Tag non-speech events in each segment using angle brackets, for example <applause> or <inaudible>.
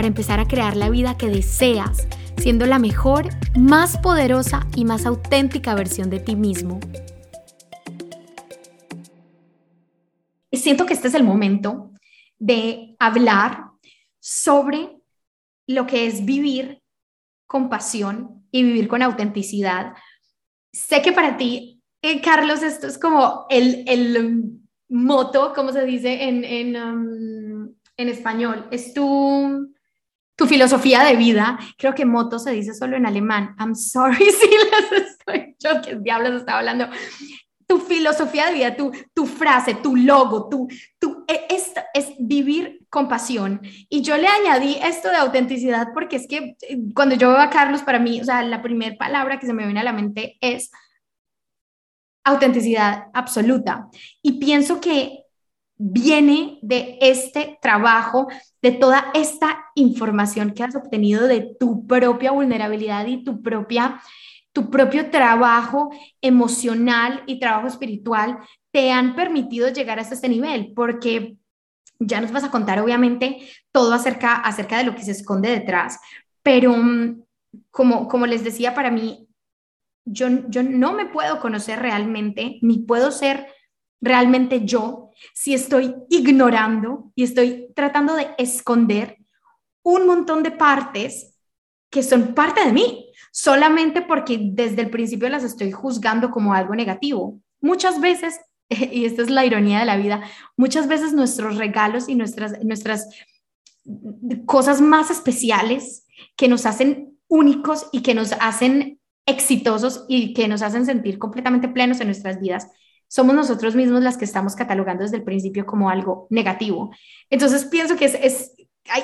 para empezar a crear la vida que deseas, siendo la mejor, más poderosa y más auténtica versión de ti mismo. Siento que este es el momento de hablar sobre lo que es vivir con pasión y vivir con autenticidad. Sé que para ti, eh, Carlos, esto es como el, el moto, como se dice en, en, um, en español, es tu tu filosofía de vida. Creo que moto se dice solo en alemán. I'm sorry <laughs> si las estoy, yo que diablos estaba hablando. Tu filosofía de vida, tu, tu frase, tu logo, tu, tu, e, es, es vivir con pasión. Y yo le añadí esto de autenticidad porque es que eh, cuando yo veo a Carlos, para mí, o sea, la primera palabra que se me viene a la mente es autenticidad absoluta. Y pienso que viene de este trabajo, de toda esta información que has obtenido de tu propia vulnerabilidad y tu propia tu propio trabajo emocional y trabajo espiritual te han permitido llegar hasta este nivel, porque ya nos vas a contar obviamente todo acerca, acerca de lo que se esconde detrás, pero mm, como, como les decía, para mí, yo, yo no me puedo conocer realmente, ni puedo ser realmente yo si estoy ignorando y estoy tratando de esconder un montón de partes que son parte de mí, solamente porque desde el principio las estoy juzgando como algo negativo. Muchas veces, <laughs> y esta es la ironía de la vida, muchas veces nuestros regalos y nuestras, nuestras cosas más especiales que nos hacen únicos y que nos hacen exitosos y que nos hacen sentir completamente plenos en nuestras vidas, somos nosotros mismos las que estamos catalogando desde el principio como algo negativo. Entonces pienso que es,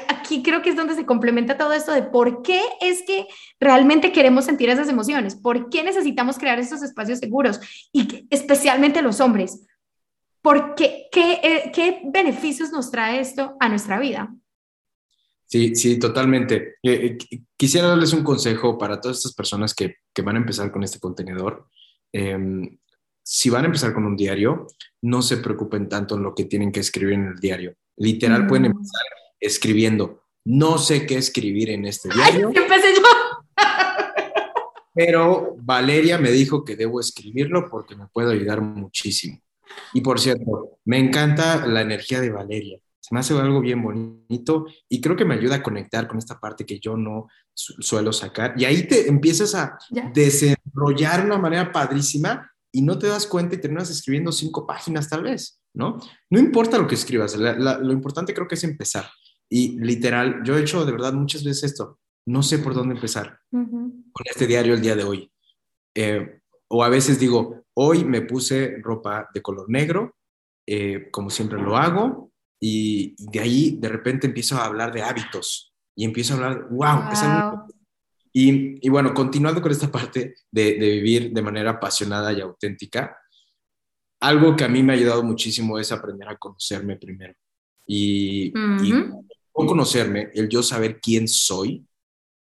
aquí creo que es donde se complementa todo esto de por qué es que realmente queremos sentir esas emociones, por qué necesitamos crear estos espacios seguros y especialmente los hombres. ¿Por qué, qué, eh, qué beneficios nos trae esto a nuestra vida? Sí, sí, totalmente. Eh, eh, quisiera darles un consejo para todas estas personas que, que van a empezar con este contenedor. Em, si van a empezar con un diario, no se preocupen tanto en lo que tienen que escribir en el diario. Literal, pueden empezar escribiendo. No sé qué escribir en este diario. Ay, empecé yo. pero Valeria me dijo que debo escribirlo porque me puede ayudar muchísimo. Y por cierto, me encanta la energía de Valeria. Se me hace algo bien bonito y creo que me ayuda a conectar con esta parte que yo no suelo sacar. Y ahí te empiezas a desarrollar de una manera padrísima y no te das cuenta y terminas escribiendo cinco páginas tal vez, ¿no? No importa lo que escribas, lo importante creo que es empezar. Y literal, yo he hecho de verdad muchas veces esto, no sé por dónde empezar con este diario el día de hoy. Eh, o a veces digo, hoy me puse ropa de color negro, eh, como siempre lo hago, y, de ahí de repente empiezo a hablar de hábitos y empiezo a hablar, wow, wow. Esa y, bueno, continuando con esta parte de, vivir de manera apasionada y auténtica, algo que a mí me ha ayudado muchísimo es aprender a conocerme primero. Y, conocerme, el yo saber quién soy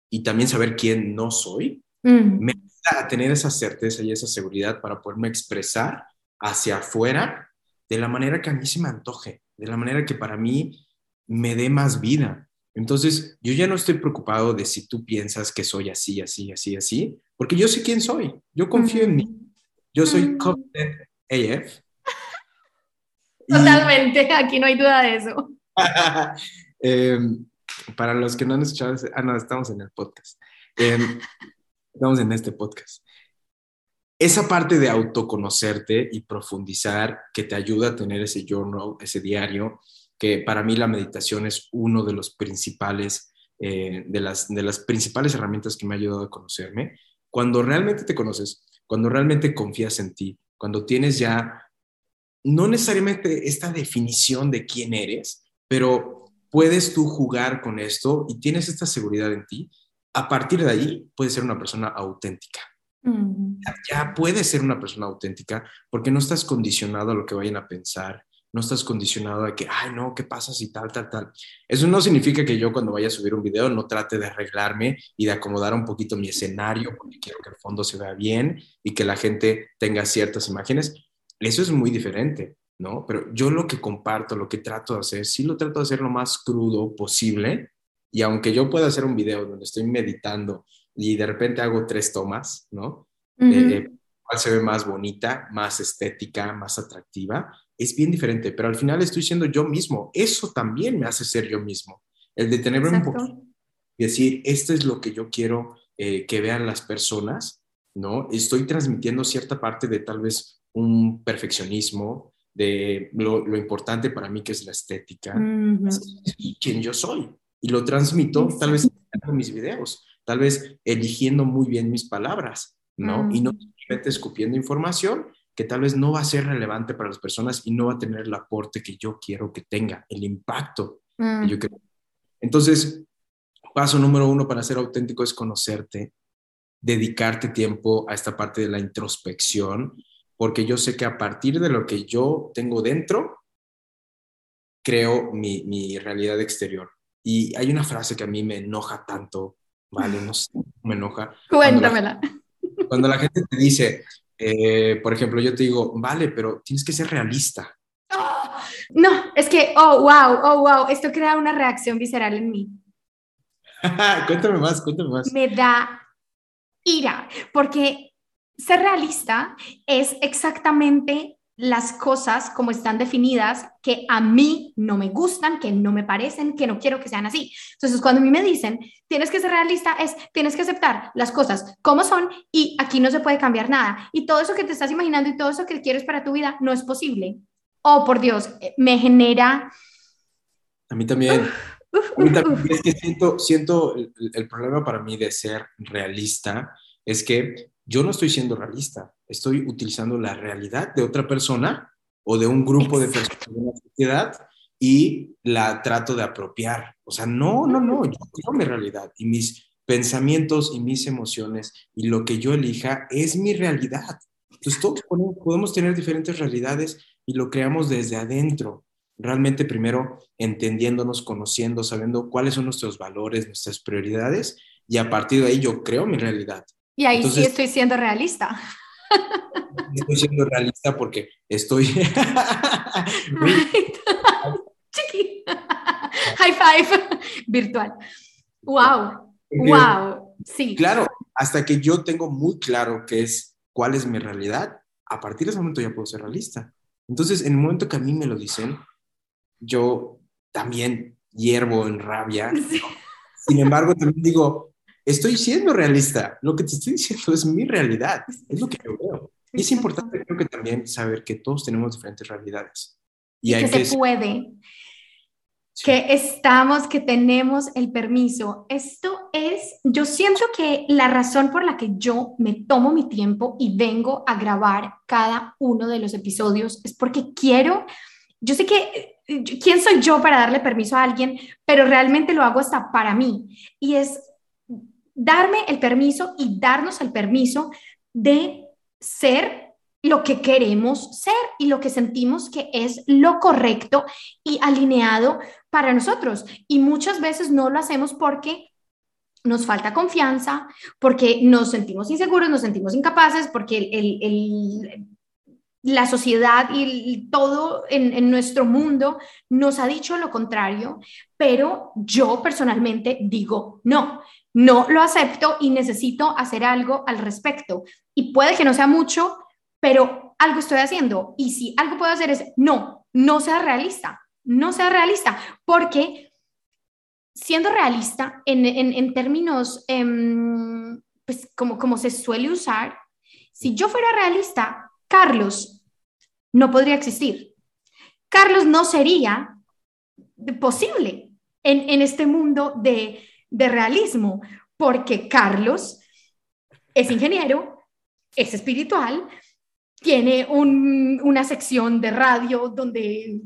y también saber quién no soy, mm. me ayuda a tener esa certeza y esa seguridad para poderme expresar hacia afuera de la manera que a mí se me antoje, de la manera que para mí me dé más vida. Entonces, yo ya no estoy preocupado de si tú piensas que soy así, así, así, así, porque yo sé quién soy. Yo confío en mí. Yo soy Confident AF. Totalmente, aquí no hay duda de eso. <laughs> Em, para los que no han escuchado, ah, no, estamos en el podcast. Em, estamos en este podcast. Esa parte de autoconocerte y profundizar que te ayuda a tener ese journal, ese diario, que para mí la meditación es uno de los principales, eh, de, las, de las principales herramientas que me ha ayudado a conocerme. Cuando realmente te conoces, cuando realmente confías en ti, cuando tienes ya, no necesariamente esta definición de quién eres, pero puedes tú jugar con esto y tienes esta seguridad en ti, a partir de ahí puede ser una persona auténtica. Ya, puede ser una persona auténtica porque no estás condicionado a lo que vayan a pensar, no estás condicionado a que, ay, no, ¿qué pasa si tal, tal, tal? Eso no significa que yo cuando vaya a subir un video no trate de arreglarme y de acomodar un poquito mi escenario porque quiero que el fondo se vea bien y que la gente tenga ciertas imágenes. Eso es muy diferente, ¿no? Pero yo lo que comparto, lo que trato de hacer, sí lo trato de hacer lo más crudo posible y aunque yo pueda hacer un video donde estoy meditando y de repente hago tres tomas, ¿no? Uh cuál se ve más bonita, más estética, más atractiva, es bien diferente, pero al final estoy siendo yo mismo. Eso también me hace ser yo mismo. El detenerme un poco y decir, esto es lo que yo quiero eh, que vean las personas, ¿no? Estoy transmitiendo cierta parte de tal vez un perfeccionismo, de lo, importante para mí que es la estética, y quien yo soy. Y lo transmito tal vez en mis videos, tal vez eligiendo muy bien mis palabras, ¿no? Y no simplemente escupiendo información, que tal vez no va a ser relevante para las personas y no va a tener el aporte que yo quiero que tenga, el impacto que yo mm. quiero. Entonces, paso número uno para ser auténtico es conocerte, dedicarte tiempo a esta parte de la introspección, porque yo sé que a partir de lo que yo tengo dentro, creo mi, mi realidad exterior. Y hay una frase que a mí me enoja tanto, ¿vale? No sé, me enoja. Cuéntamela. cuando la gente te dice, eh, por ejemplo, yo te digo, vale, pero tienes que ser realista. no, es que, oh, wow, oh, wow, esto crea una reacción visceral en mí. <laughs> cuéntame más, cuéntame más. Me da ira, porque ser realista es exactamente las cosas como están definidas que a mí no me gustan, que no me parecen, que no quiero que sean así. Entonces, cuando a mí me dicen, tienes que ser realista, es, tienes que aceptar las cosas como son y aquí no se puede cambiar nada. Y todo eso que te estás imaginando y todo eso que quieres para tu vida no es posible. Oh, por Dios, eh, me genera... A mí también. Es que siento, siento el problema para mí de ser realista es que yo no estoy siendo realista, estoy utilizando la realidad de otra persona o de un grupo de personas en la sociedad y la trato de apropiar. O sea, no, no, no, yo creo mi realidad y mis pensamientos y mis emociones y lo que yo elija es mi realidad. Entonces todos podemos tener diferentes realidades y lo creamos desde adentro. Realmente primero entendiéndonos, conociendo, sabiendo cuáles son nuestros valores, nuestras prioridades y a partir de ahí yo creo mi realidad. Y ahí sí estoy siendo realista. Estoy siendo realista porque estoy... <laughs> <laughs> Chiqui. High five virtual. Wow. Wow. Sí. Claro, hasta que yo tengo muy claro qué es, cuál es mi realidad, a partir de ese momento ya puedo ser realista. Entonces, en el momento que a mí me lo dicen, yo también hiervo en rabia. Sin embargo, también digo, estoy siendo realista. Lo que te estoy diciendo es mi realidad, es lo que yo veo. Y es importante, creo que también saber que todos tenemos diferentes realidades. Y, hay que, se puede. Que estamos, que tenemos el permiso. Esto es, yo siento que la razón por la que yo me tomo mi tiempo y vengo a grabar cada uno de los episodios es porque quiero, yo sé que, ¿quién soy yo para darle permiso a alguien? Pero realmente lo hago hasta para mí. Y es darme el permiso y darnos el permiso de ser lo que queremos ser y lo que sentimos que es lo correcto y alineado para nosotros. Y muchas veces no lo hacemos porque nos falta confianza, porque nos sentimos inseguros, nos sentimos incapaces, porque el, la sociedad y todo en, en, nuestro mundo nos ha dicho lo contrario, pero yo personalmente digo, no, no lo acepto y necesito hacer algo al respecto. Y puede que no sea mucho, pero algo estoy haciendo. Y si algo puedo hacer es, no, no sea realista, no sea realista, porque siendo realista en, términos, em, pues como, como se suele usar, si yo fuera realista, Carlos no podría existir. Carlos no sería posible en, en este mundo de de realismo, porque Carlos es ingeniero, es espiritual, tiene una sección de radio donde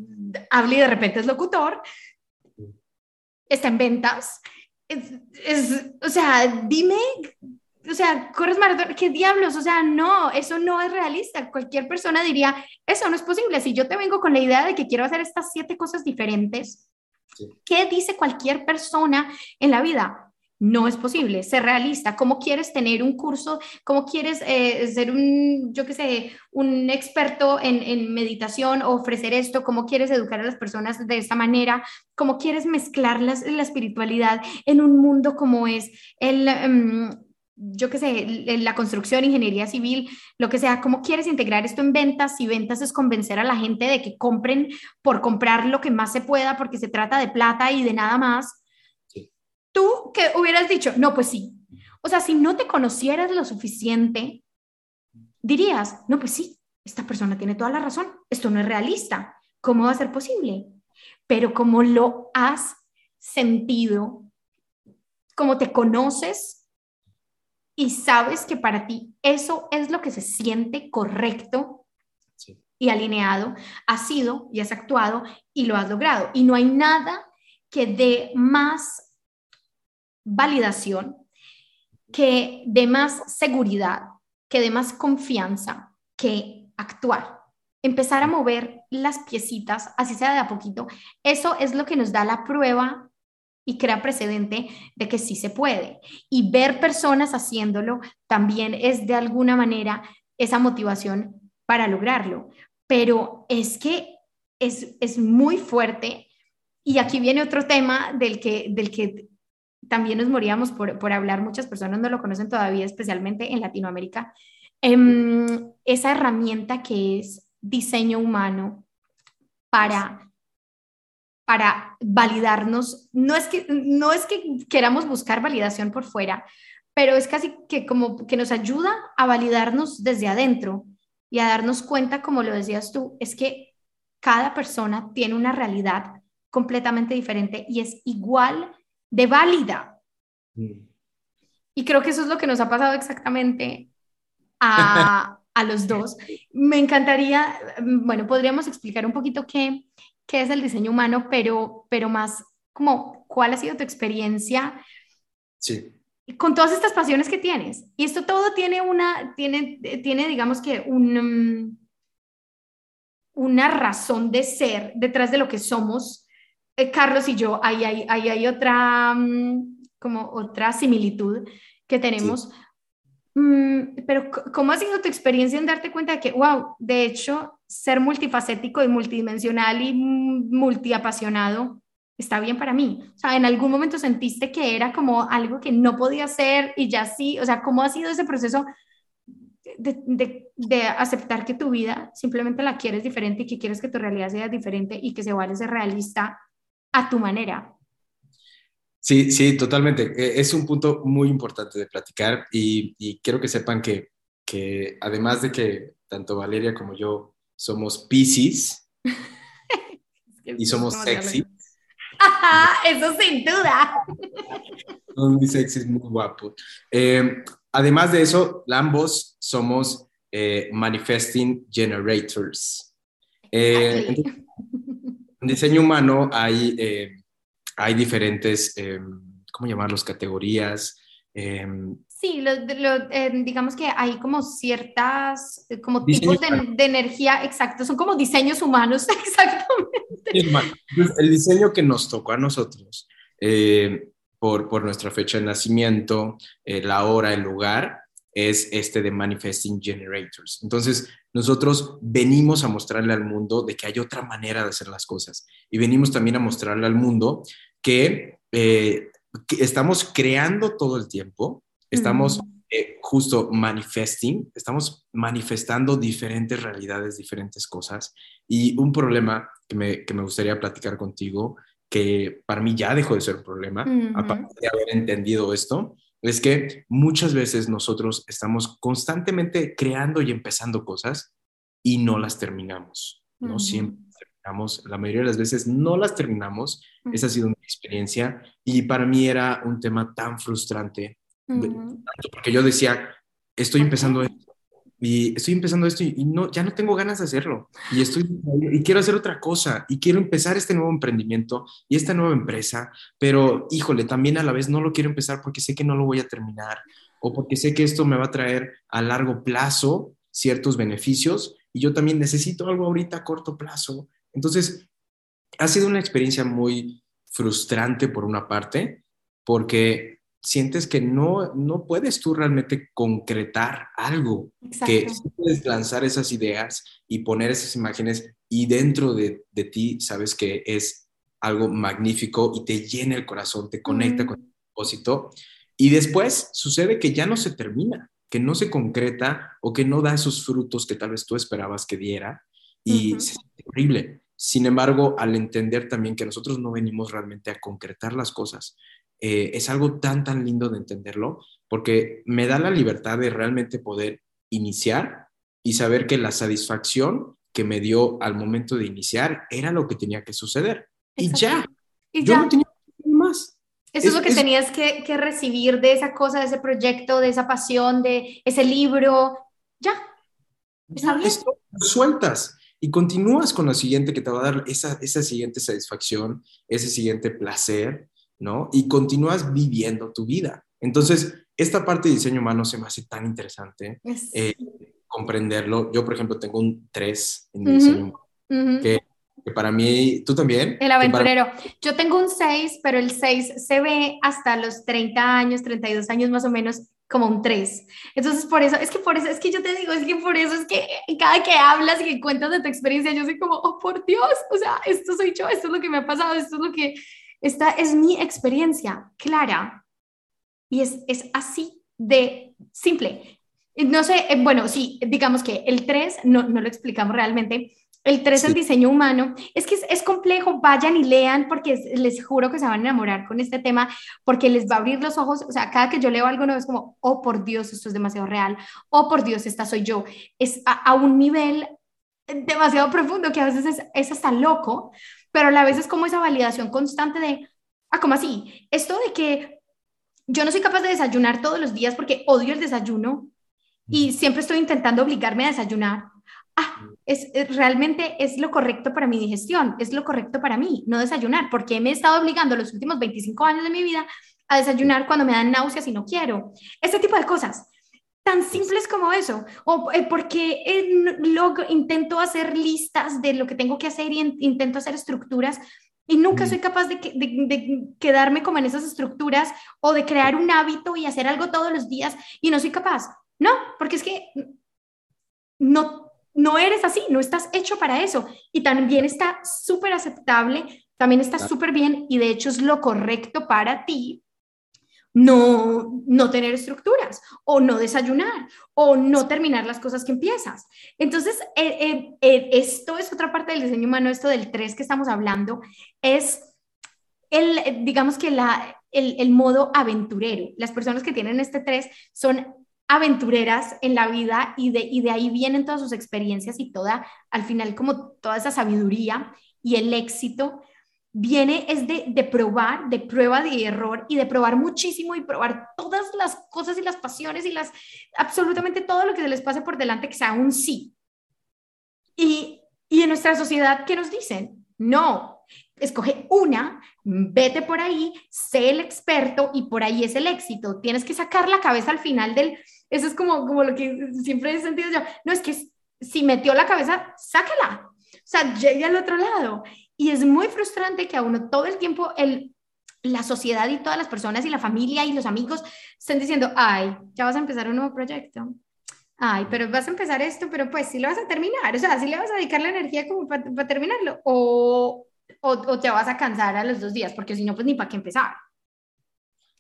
habla y de repente es locutor, está en ventas es, o sea, dime, o sea, corres maratón, ¿qué diablos? O sea, no, eso no es realista. Cualquier persona diría, eso no es posible. Si yo te vengo con la idea de que quiero hacer estas siete cosas diferentes, ¿qué dice cualquier persona en la vida? No es posible, ser realista. ¿Cómo quieres tener un curso? ¿Cómo quieres eh, ser un, yo qué sé, un experto en, en, meditación o ofrecer esto? ¿Cómo quieres educar a las personas de esta manera? ¿Cómo quieres mezclar la espiritualidad en un mundo como es el, um, yo qué sé, la construcción, ingeniería civil, lo que sea? ¿Cómo quieres integrar esto en ventas? Si ventas es convencer a la gente de que compren por comprar lo que más se pueda porque se trata de plata y de nada más tú que hubieras dicho, no, pues sí. O sea, si no te conocieras lo suficiente, dirías, no, pues sí, esta persona tiene toda la razón, esto no es realista, ¿cómo va a ser posible? Pero como lo has sentido, como te conoces y sabes que para ti eso es lo que se siente correcto y alineado, has sido y has actuado y lo has logrado. Y no hay nada que dé más validación, que dé más seguridad, que dé más confianza, que actuar. Empezar a mover las piecitas, así sea de a poquito, eso es lo que nos da la prueba y crea precedente de que sí se puede. Y ver personas haciéndolo también es de alguna manera esa motivación para lograrlo. Pero es que es, es muy fuerte y aquí viene otro tema del que, del que también nos moríamos por, por hablar, muchas personas no lo conocen todavía, especialmente en Latinoamérica, em, esa herramienta que es diseño humano para, para validarnos. No es, que, no es que queramos buscar validación por fuera, pero es casi que como que nos ayuda a validarnos desde adentro y a darnos cuenta, como lo decías tú, es que cada persona tiene una realidad completamente diferente y es igual de válida. Mm. Y creo que eso es lo que nos ha pasado exactamente a, <laughs> a los dos. Me encantaría, bueno, podríamos explicar un poquito qué, qué es el diseño humano, pero, pero más como cuál ha sido tu experiencia sí. con todas estas pasiones que tienes. Y esto todo tiene una, tiene, tiene digamos que un, una razón de ser detrás de lo que somos eh, Carlos y yo, ahí hay, hay otra, mm, como otra similitud que tenemos. Pero, ¿cómo ha sido tu experiencia en darte cuenta de que, wow, de hecho, ser multifacético y multidimensional y multiapasionado está bien para mí? O sea, ¿en algún momento sentiste que era como algo que no podía hacer y ya sí? O sea, ¿cómo ha sido ese proceso de, de, de, aceptar que tu vida simplemente la quieres diferente y que quieres que tu realidad sea diferente y que se vale ser realista a tu manera. Sí, sí, totalmente. E, es un punto muy importante de platicar y, quiero que sepan que, que, además de que tanto Valeria como yo somos Pisces <laughs> y somos sexy. eso sin duda. <laughs> Son muy sexy, muy guapos. Eh, además de eso, ambos somos eh, manifesting generators. Eh, en diseño humano hay, hay diferentes, eh, ¿cómo llamarlos? Categorías. Eh, sí, lo, digamos que hay como ciertas, como tipos de, de, energía, exacto, son como diseños humanos, <laughs> exactamente. El diseño que nos tocó a nosotros por, por, nuestra fecha de nacimiento, la hora, el lugar, es este de Manifesting Generators. Entonces, nosotros venimos a mostrarle al mundo de que hay otra manera de hacer las cosas y venimos también a mostrarle al mundo que, eh, estamos creando todo el tiempo, estamos eh, justo manifesting, estamos manifestando diferentes realidades, diferentes cosas. Y un problema que me, que me gustaría platicar contigo, que para mí ya dejó de ser un problema, aparte de haber entendido esto, es que muchas veces nosotros estamos constantemente creando y empezando cosas y no las terminamos, ¿no? Siempre terminamos, la mayoría de las veces no las terminamos. Esa ha sido mi experiencia y para mí era un tema tan frustrante, porque yo decía, estoy empezando esto y estoy empezando esto y, no, ya no tengo ganas de hacerlo y estoy y quiero hacer otra cosa y quiero empezar este nuevo emprendimiento y esta nueva empresa, pero híjole, también a la vez no lo quiero empezar porque sé que no lo voy a terminar o porque sé que esto me va a traer a largo plazo ciertos beneficios y yo también necesito algo ahorita a corto plazo. Entonces, ha sido una experiencia muy frustrante por una parte, porque sientes que no, no puedes tú realmente concretar algo, que puedes lanzar esas ideas y poner esas imágenes y dentro de, de, ti sabes que es algo magnífico y te llena el corazón, te conecta con el propósito. Y después sucede que ya no se termina, que no se concreta o que no da esos frutos que tal vez tú esperabas que diera y es horrible. Sin embargo, al entender también que nosotros no venimos realmente a concretar las cosas, eh, es algo tan, tan lindo de entenderlo, porque me da la libertad de realmente poder iniciar y saber que la satisfacción que me dio al momento de iniciar era lo que tenía que suceder. Y ya. Y Yo no tenía más. Eso es, lo que tenías que, que, recibir de esa cosa, de ese proyecto, de esa pasión, de ese libro. Ya. Esto, sueltas y continúas con lo siguiente que te va a dar esa, esa siguiente satisfacción, ese siguiente placer ¿no? Y continúas viviendo tu vida. Entonces, esta parte de diseño humano se me hace tan interesante eh, comprenderlo. Yo, por ejemplo, tengo un 3 en diseño humano, que, para mí, tú también. El aventurero. Yo tengo un 6, pero el 6 se ve hasta los 30 años, 32 años más o menos como un 3. Entonces, por eso, es que por eso, es que yo te digo, es que por eso es que cada que hablas y que cuentas de tu experiencia, yo soy como, oh, por Dios, o sea, esto soy yo, esto es lo que me ha pasado, esto es lo que esta es mi experiencia clara y es, es así de simple. No sé, eh, bueno, sí, digamos que el 3 no, no lo explicamos realmente. El 3 en diseño humano, es que es, complejo, vayan y lean porque les juro que se van a enamorar con este tema, porque les va a abrir los ojos, o sea, cada que yo leo algo nuevo es como, oh por Dios, esto es demasiado real, oh por Dios, esta soy yo, es a, un nivel demasiado profundo que a veces es, es hasta loco, pero a la vez es como esa validación constante de, ah, ¿cómo así? Esto de que yo no soy capaz de desayunar todos los días porque odio el desayuno y siempre estoy intentando obligarme a desayunar. Ah, es, realmente es lo correcto para mi digestión, es lo correcto para mí, no desayunar, porque me he estado obligando los últimos 25 años de mi vida a desayunar cuando me dan náuseas y no quiero. Este tipo de cosas tan simples como eso, o eh, porque luego intento hacer listas de lo que tengo que hacer y intento hacer estructuras y nunca soy capaz de, de, quedarme como en esas estructuras o de crear un hábito y hacer algo todos los días y no soy capaz. No, porque es que no, no eres así, no estás hecho para eso. Y también está súper aceptable, también está súper bien y de hecho es lo correcto para ti no, no tener estructuras o no desayunar o no terminar las cosas que empiezas. Entonces, eh, eh, eh, esto es otra parte del diseño humano, esto del 3 que estamos hablando, es el, digamos que la, el, el modo aventurero. Las personas que tienen este 3 son aventureras en la vida y de, y de ahí vienen todas sus experiencias y toda, al final, como toda esa sabiduría y el éxito viene es de, de, probar, de prueba de error y de probar muchísimo y probar todas las cosas y las pasiones y las absolutamente todo lo que se les pase por delante que sea un sí. Y, y en nuestra sociedad, ¿qué nos dicen? No, escoge una, vete por ahí, sé el experto y por ahí es el éxito. Tienes que sacar la cabeza al final del... Eso es como, como lo que siempre he sentido yo. No, es que si metió la cabeza, sácala. O sea, llegue al otro lado. Y es muy frustrante que a uno todo el tiempo el, la sociedad y todas las personas y la familia y los amigos estén diciendo, ay, ya vas a empezar un nuevo proyecto. Ay, pero vas a empezar esto, pero pues sí lo vas a terminar. O sea, sí le vas a dedicar la energía como para, terminarlo. O, o, o, te vas a cansar a los dos días, porque si no, pues ni para qué empezar.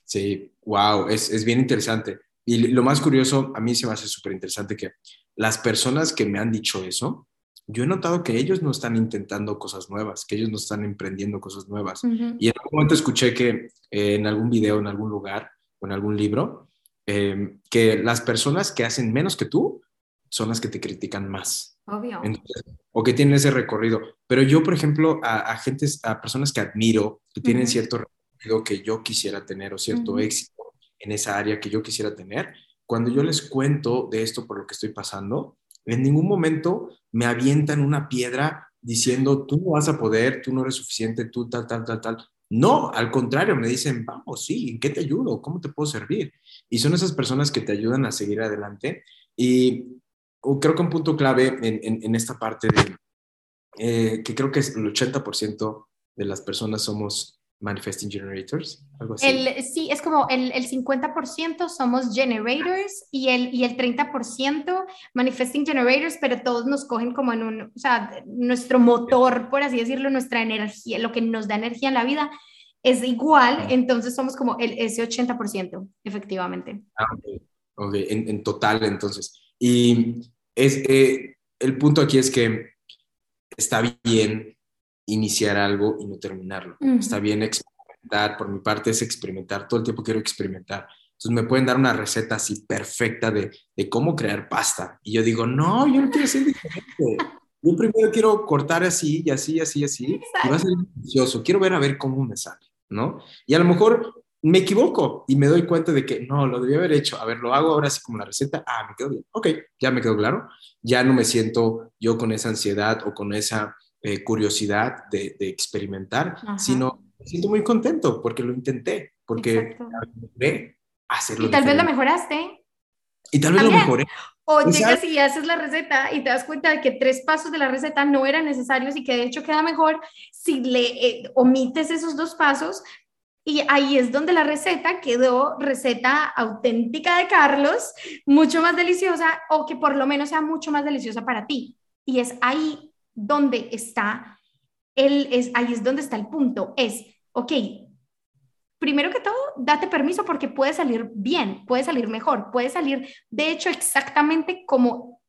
Sí, wow, es, es bien interesante. Y lo más curioso, a mí se me hace súper interesante que las personas que me han dicho eso, yo he notado que ellos no están intentando cosas nuevas, que ellos no están emprendiendo cosas nuevas. Y en algún momento escuché que eh, en algún video, en algún lugar o en algún libro, em, que las personas que hacen menos que tú son las que te critican más. Obvio. o que tienen ese recorrido. Pero yo, por ejemplo, a, a a personas que admiro, que tienen cierto recorrido que yo quisiera tener o cierto éxito en esa área que yo quisiera tener, cuando yo les cuento de esto por lo que estoy pasando, en ningún momento me avientan una piedra diciendo, tú no vas a poder, tú no eres suficiente, tú tal, tal, tal, tal. No, al contrario, me dicen, vamos, sí, ¿en qué te ayudo? ¿Cómo te puedo servir? Y son esas personas que te ayudan a seguir adelante. Y creo que un punto clave en, esta parte de, eh, que creo que es el 80% de las personas somos manifesting generators, algo así. El, sí, es como el, el 50% somos generators y el, y el 30% manifesting generators, pero todos nos cogen como en un, o sea, nuestro motor, por así decirlo, nuestra energía, lo que nos da energía en la vida es igual, entonces somos como el, ese 80%, efectivamente. Ah, ok, En, en, total, entonces. Y es, eh, el punto aquí es que está bien iniciar algo y no terminarlo. Está bien experimentar, por mi parte es experimentar, todo el tiempo quiero experimentar. Entonces me pueden dar una receta así perfecta de, de cómo crear pasta. Y yo digo, no, yo no quiero ser diferente. Yo primero quiero cortar así y así, así, así. Y va a ser delicioso. Quiero ver a ver cómo me sale, ¿no? Y a lo mejor me equivoco y me doy cuenta de que no, lo debí haber hecho. A ver, lo hago ahora así como la receta. Ah, me quedó bien. Ok, ya me quedó claro. Ya no me siento yo con esa ansiedad o con esa eh, curiosidad de, experimentar, sino me siento muy contento porque lo intenté, porque logré hacerlo. Y tal vez lo mejoraste. Y tal vez lo mejoré. O llegas y haces la receta y te das cuenta de que tres pasos de la receta no eran necesarios y que de hecho queda mejor si le eh, omites esos dos pasos. Y ahí es donde la receta quedó receta auténtica de Carlos, mucho más deliciosa o que por lo menos sea mucho más deliciosa para ti. Y es ahí donde está el, es, ahí es donde está el punto, es, ok, primero que todo, date permiso porque puede salir bien, puede salir mejor, puede salir, de hecho, exactamente como,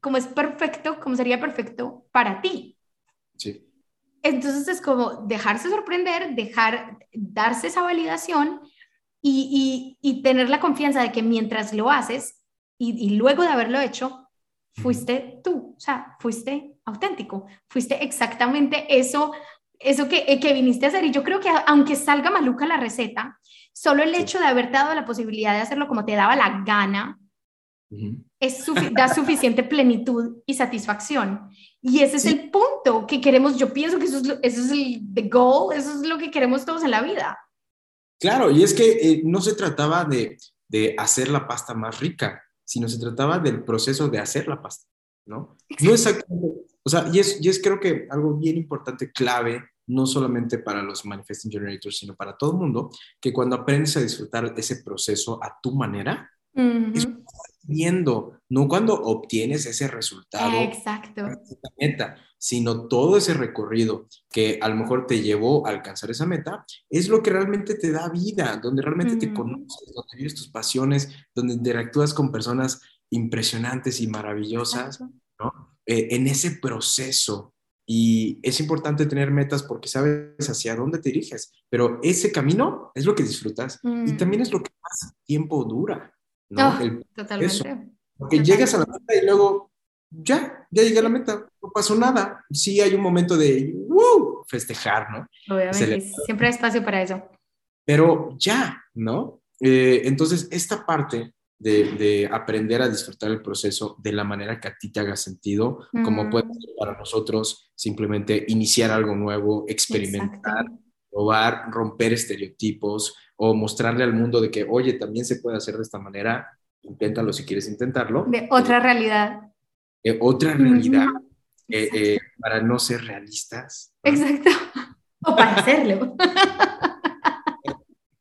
como es perfecto, como sería perfecto para ti. Sí. Entonces es como dejarse sorprender, dejar, darse esa validación y, y, tener la confianza de que mientras lo haces y, y luego de haberlo hecho, fuiste tú, o sea, fuiste auténtico, fuiste exactamente eso, eso que, eh, que viniste a hacer. Y yo creo que aunque salga maluca la receta, solo el hecho de haberte dado la posibilidad de hacerlo como te daba la gana, es da suficiente plenitud y satisfacción. Y ese es el punto que queremos, yo pienso que eso es, eso es el the goal, eso es lo que queremos todos en la vida. Claro, y es que eh, no se trataba de, de hacer la pasta más rica, sino se trataba del proceso de hacer la pasta, ¿no? No exactamente, o sea, y es, y es creo que algo bien importante, clave, no solamente para los manifesting generators, sino para todo el mundo, que cuando aprendes a disfrutar ese proceso a tu manera, es viendo, no cuando obtienes ese resultado, exacto, esa meta, sino todo ese recorrido que a lo mejor te llevó a alcanzar esa meta, es lo que realmente te da vida, donde realmente te conoces, donde vives tus pasiones, donde interactúas con personas impresionantes y maravillosas, ¿no? Eh, en ese proceso. Y es importante tener metas porque sabes hacia dónde te diriges, pero ese camino es lo que disfrutas y mm. también es lo que más tiempo dura. ¿no? Oh, totalmente. Porque llegas a la meta y luego, ya, ya llegué a la meta, no pasó nada. Sí hay un momento de festejar, ¿no? Obviamente, siempre hay espacio para eso. Pero ya, ¿no? Eh, entonces, esta parte de, aprender a disfrutar el proceso de la manera que a ti te haga sentido, como puede ser para nosotros simplemente iniciar algo nuevo, experimentar, probar, romper estereotipos o mostrarle al mundo de que, oye, también se puede hacer de esta manera, inténtalo si quieres intentarlo. De otra realidad. De otra realidad, eh, eh, para no ser realistas. Exacto. O para hacerlo. <laughs>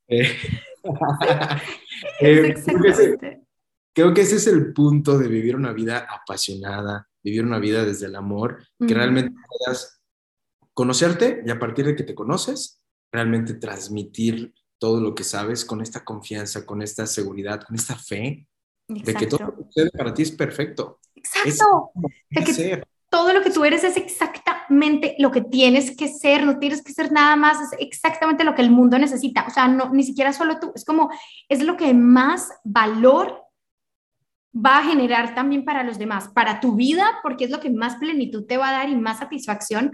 <laughs> <laughs> Eh, eh, creo, que ese, es el punto de vivir una vida apasionada, vivir una vida desde el amor, que realmente puedas conocerte y a partir de que te conoces, realmente transmitir todo lo que sabes con esta confianza, con esta seguridad, con esta fe de que todo lo que sucede para ti es perfecto. Exacto. de todo lo que tú eres es lo que tienes que ser, no tienes que ser nada más, es exactamente lo que el mundo necesita. O sea, no, ni siquiera solo tú, es como, es lo que más valor va a generar también para los demás, para tu vida, porque es lo que más plenitud te va a dar y más satisfacción,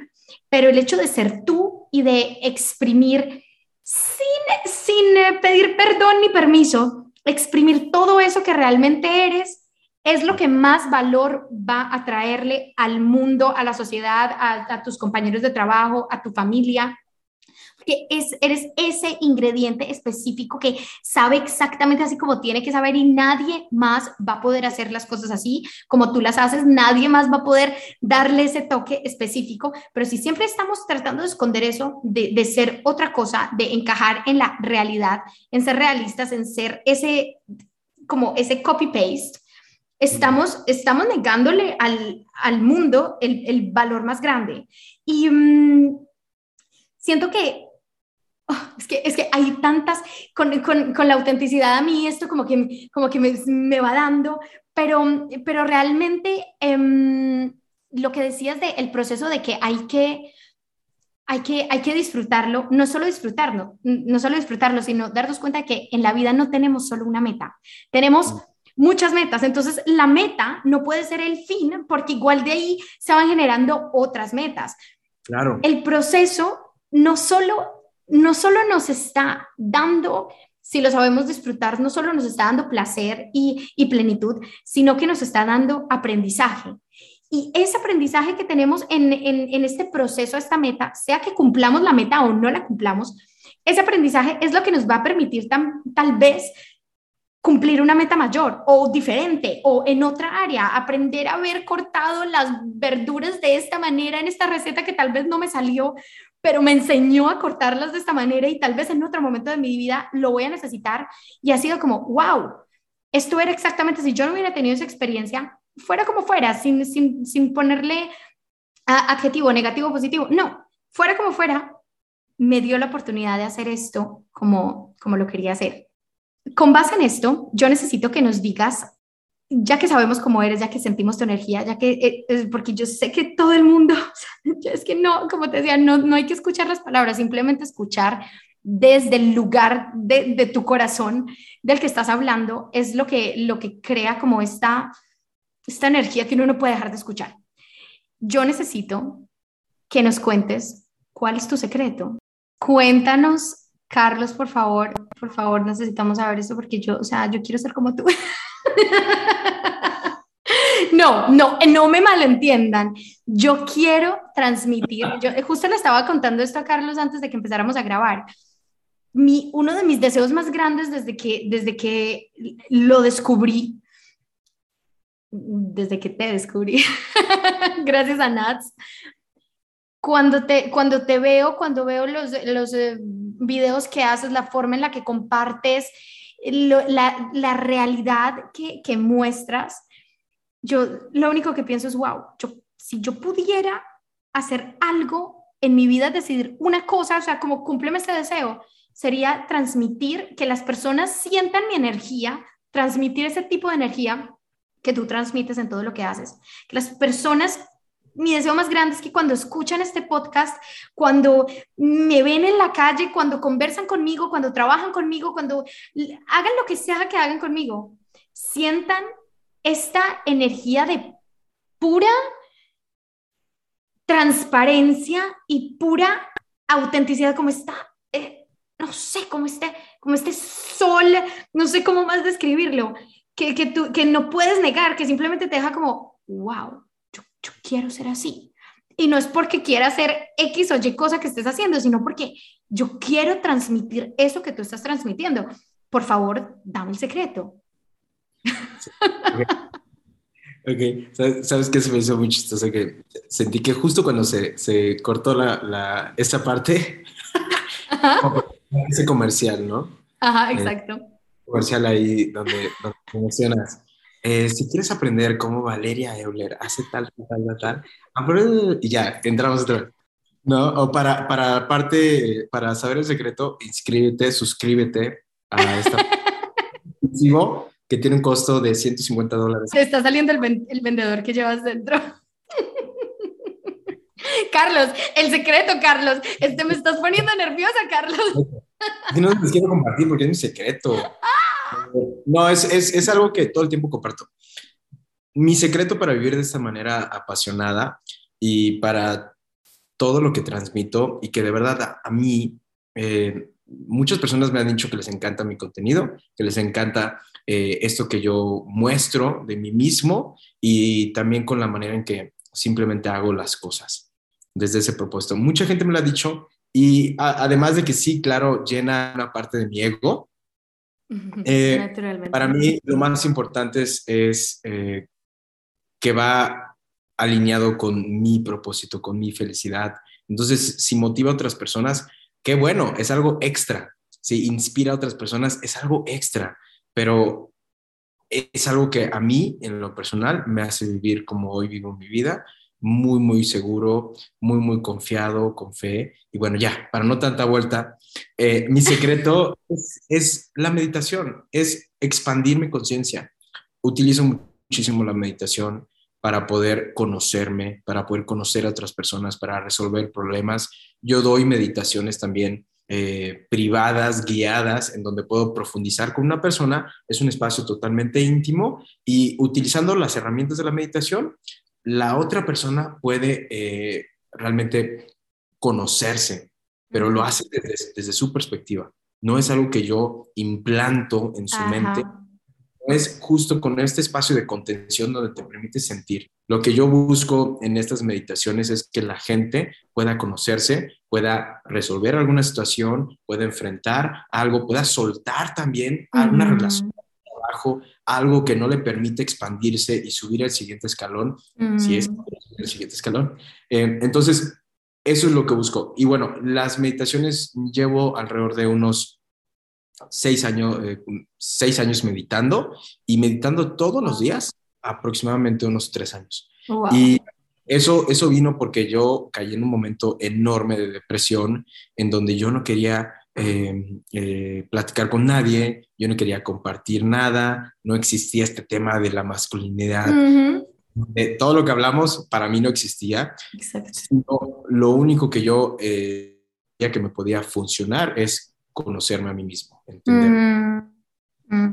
pero el hecho de ser tú y de exprimir sin, sin eh, pedir perdón ni permiso, exprimir todo eso que realmente eres es lo que más valor va a traerle al mundo, a la sociedad, a, tus compañeros de trabajo, a tu familia. Porque es, eres ese ingrediente específico que sabe exactamente así como tiene que saber y nadie más va a poder hacer las cosas así como tú las haces, nadie más va a poder darle ese toque específico, pero si siempre estamos tratando de esconder eso, de, de ser otra cosa, de encajar en la realidad, en ser realistas, en ser ese como ese copy-paste, estamos, estamos negándole al, al mundo el, el, valor más grande. Y mm, siento que, oh, es que, es que hay tantas, con, con, con, la autenticidad a mí esto como que, como que me, me va dando, pero, pero realmente eh, lo que decías del el proceso de que hay que... Hay que, hay que disfrutarlo, no solo disfrutarlo, no solo disfrutarlo, sino darnos cuenta de que en la vida no tenemos solo una meta, tenemos muchas metas. Entonces, la meta no puede ser el fin porque igual de ahí se van generando otras metas. Claro. El proceso no solo, no solo nos está dando, si lo sabemos disfrutar, no solo nos está dando placer y, y plenitud, sino que nos está dando aprendizaje. Y ese aprendizaje que tenemos en, en, en este proceso, esta meta, sea que cumplamos la meta o no la cumplamos, ese aprendizaje es lo que nos va a permitir tal vez cumplir una meta mayor o diferente o en otra área, aprender a haber cortado las verduras de esta manera en esta receta que tal vez no me salió, pero me enseñó a cortarlas de esta manera y tal vez en otro momento de mi vida lo voy a necesitar y ha sido como, wow, esto era exactamente, si yo no hubiera tenido esa experiencia, fuera como fuera, sin, sin, sin ponerle adjetivo negativo, positivo, no, fuera como fuera, me dio la oportunidad de hacer esto como, como lo quería hacer. Con base en esto, yo necesito que nos digas, ya que sabemos cómo eres, ya que sentimos tu energía, ya que, eh, porque yo sé que todo el mundo, <laughs> es que no, como te decía, no, no hay que escuchar las palabras, simplemente escuchar desde el lugar de, de, tu corazón del que estás hablando es lo que, lo que crea como esta, esta energía que uno no puede dejar de escuchar. Yo necesito que nos cuentes cuál es tu secreto. Cuéntanos Carlos, por favor, por favor, necesitamos saber esto porque yo, o sea, yo quiero ser como tú. <laughs> No, no, no me malentiendan. Yo quiero transmitir, yo justo le estaba contando esto a Carlos antes de que empezáramos a grabar. Mi, uno de mis deseos más grandes desde que, desde que lo descubrí, desde que te descubrí, <laughs> gracias a Nats, cuando te, cuando te veo, cuando veo los, los eh, videos que haces, la forma en la que compartes, la, la, realidad que, que, muestras, yo lo único que pienso es, wow, yo, si yo pudiera hacer algo en mi vida, decidir una cosa, o sea, como cúmpleme ese deseo, sería transmitir, que las personas sientan mi energía, transmitir ese tipo de energía que tú transmites en todo lo que haces. Que las personas mi deseo más grande es que cuando escuchan este podcast, cuando me ven en la calle, cuando conversan conmigo, cuando trabajan conmigo, cuando hagan lo que sea que hagan conmigo, sientan esta energía de pura transparencia y pura autenticidad, como está, eh, no sé, como este, como este sol, no sé cómo más describirlo, que, que, tú, que no puedes negar, que simplemente te deja como, wow, quiero ser así. Y no es porque quiera hacer X o Y cosa que estés haciendo, sino porque yo quiero transmitir eso que tú estás transmitiendo. Por favor, dame el secreto. <laughs> ok, ¿sabes qué se me hizo muy chistoso? Que sentí que justo cuando se, se cortó la, la, esa parte, <laughs> ese comercial, ¿no? Ajá, eh, exacto. comercial ahí donde, donde mencionas eh, si quieres aprender cómo Valeria Euler hace tal, tal, tal, tal, y ya, entramos otra vez. ¿No? O para, para parte, para saber el secreto, inscríbete, suscríbete a esta <laughs> que tiene un costo de 150 dólares. Te está saliendo el, el vendedor que llevas dentro. <laughs> Carlos, el secreto, Carlos. Este, me estás poniendo nerviosa, Carlos. no les quiero compartir porque es un secreto. No, es, es, es algo que todo el tiempo comparto. Mi secreto para vivir de esta manera apasionada y para todo lo que transmito y que de verdad a, mí eh, muchas personas me han dicho que les encanta mi contenido, que les encanta eh, esto que yo muestro de mí mismo y también con la manera en que simplemente hago las cosas desde ese propósito. Mucha gente me lo ha dicho y además de que sí, claro, llena una parte de mi ego. Eh, para mí lo más importante es, eh, que va alineado con mi propósito, con mi felicidad. Entonces, si motiva a otras personas, qué bueno, es algo extra. Si inspira a otras personas, es algo extra, pero es algo que a mí, en lo personal, me hace vivir como hoy vivo mi vida muy, muy seguro, muy, muy confiado, con fe. Y bueno, ya, para no tanta vuelta, eh, mi secreto <laughs> es, la meditación, es expandir mi conciencia. Utilizo muchísimo la meditación para poder conocerme, para poder conocer a otras personas, para resolver problemas. Yo doy meditaciones también eh, privadas, guiadas, en donde puedo profundizar con una persona. Es un espacio totalmente íntimo y utilizando las herramientas de la meditación, la otra persona puede eh, realmente conocerse, pero lo hace desde, su perspectiva. No es algo que yo implanto en su mente. Es justo con este espacio de contención donde te permite sentir. Lo que yo busco en estas meditaciones es que la gente pueda conocerse, pueda resolver alguna situación, pueda enfrentar algo, pueda soltar también alguna relación algo que no le permite expandirse y subir al siguiente escalón, si es mm. el siguiente escalón. Eh, entonces, eso es lo que busco. Y bueno, las meditaciones llevo alrededor de unos seis años, eh, seis años meditando y meditando todos los días, aproximadamente unos tres años. Y eso, eso vino porque yo caí en un momento enorme de depresión en donde yo no quería Em, eh, platicar con nadie, yo no quería compartir nada, no existía este tema de la masculinidad. todo lo que hablamos para mí no existía. lo único que yo eh, que me podía funcionar es conocerme a mí mismo.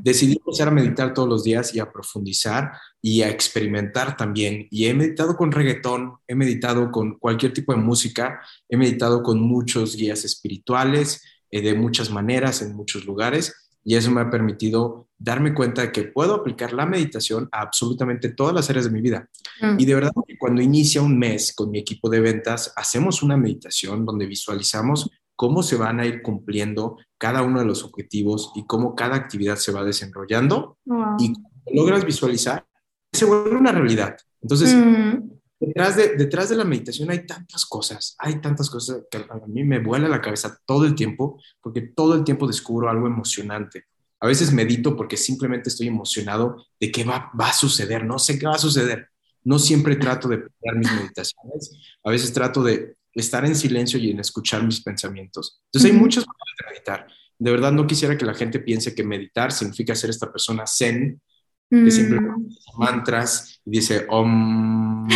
Decidí empezar a meditar todos los días y a profundizar y a experimentar también. Y he meditado con reggaetón, he meditado con cualquier tipo de música, he meditado con muchos guías espirituales, eh, de muchas maneras, en muchos lugares, y eso me ha permitido darme cuenta de que puedo aplicar la meditación a absolutamente todas las áreas de mi vida. Mm. Y de verdad cuando inicia un mes con mi equipo de ventas, hacemos una meditación donde visualizamos cómo se van a ir cumpliendo cada uno de los objetivos y cómo cada actividad se va desarrollando. Y logras visualizar, se vuelve una realidad. Entonces, mm. Detrás de, detrás de la meditación hay tantas cosas, hay tantas cosas que a mí me vuela la cabeza todo el tiempo, porque todo el tiempo descubro algo emocionante. A veces medito porque simplemente estoy emocionado de qué va, va a suceder, no sé qué va a suceder. No siempre trato de planear mis meditaciones, a veces trato de estar en silencio y en escuchar mis pensamientos. Entonces hay muchas maneras de meditar. De verdad no quisiera que la gente piense que meditar significa ser esta persona zen que siempre mm. mantras y dice om.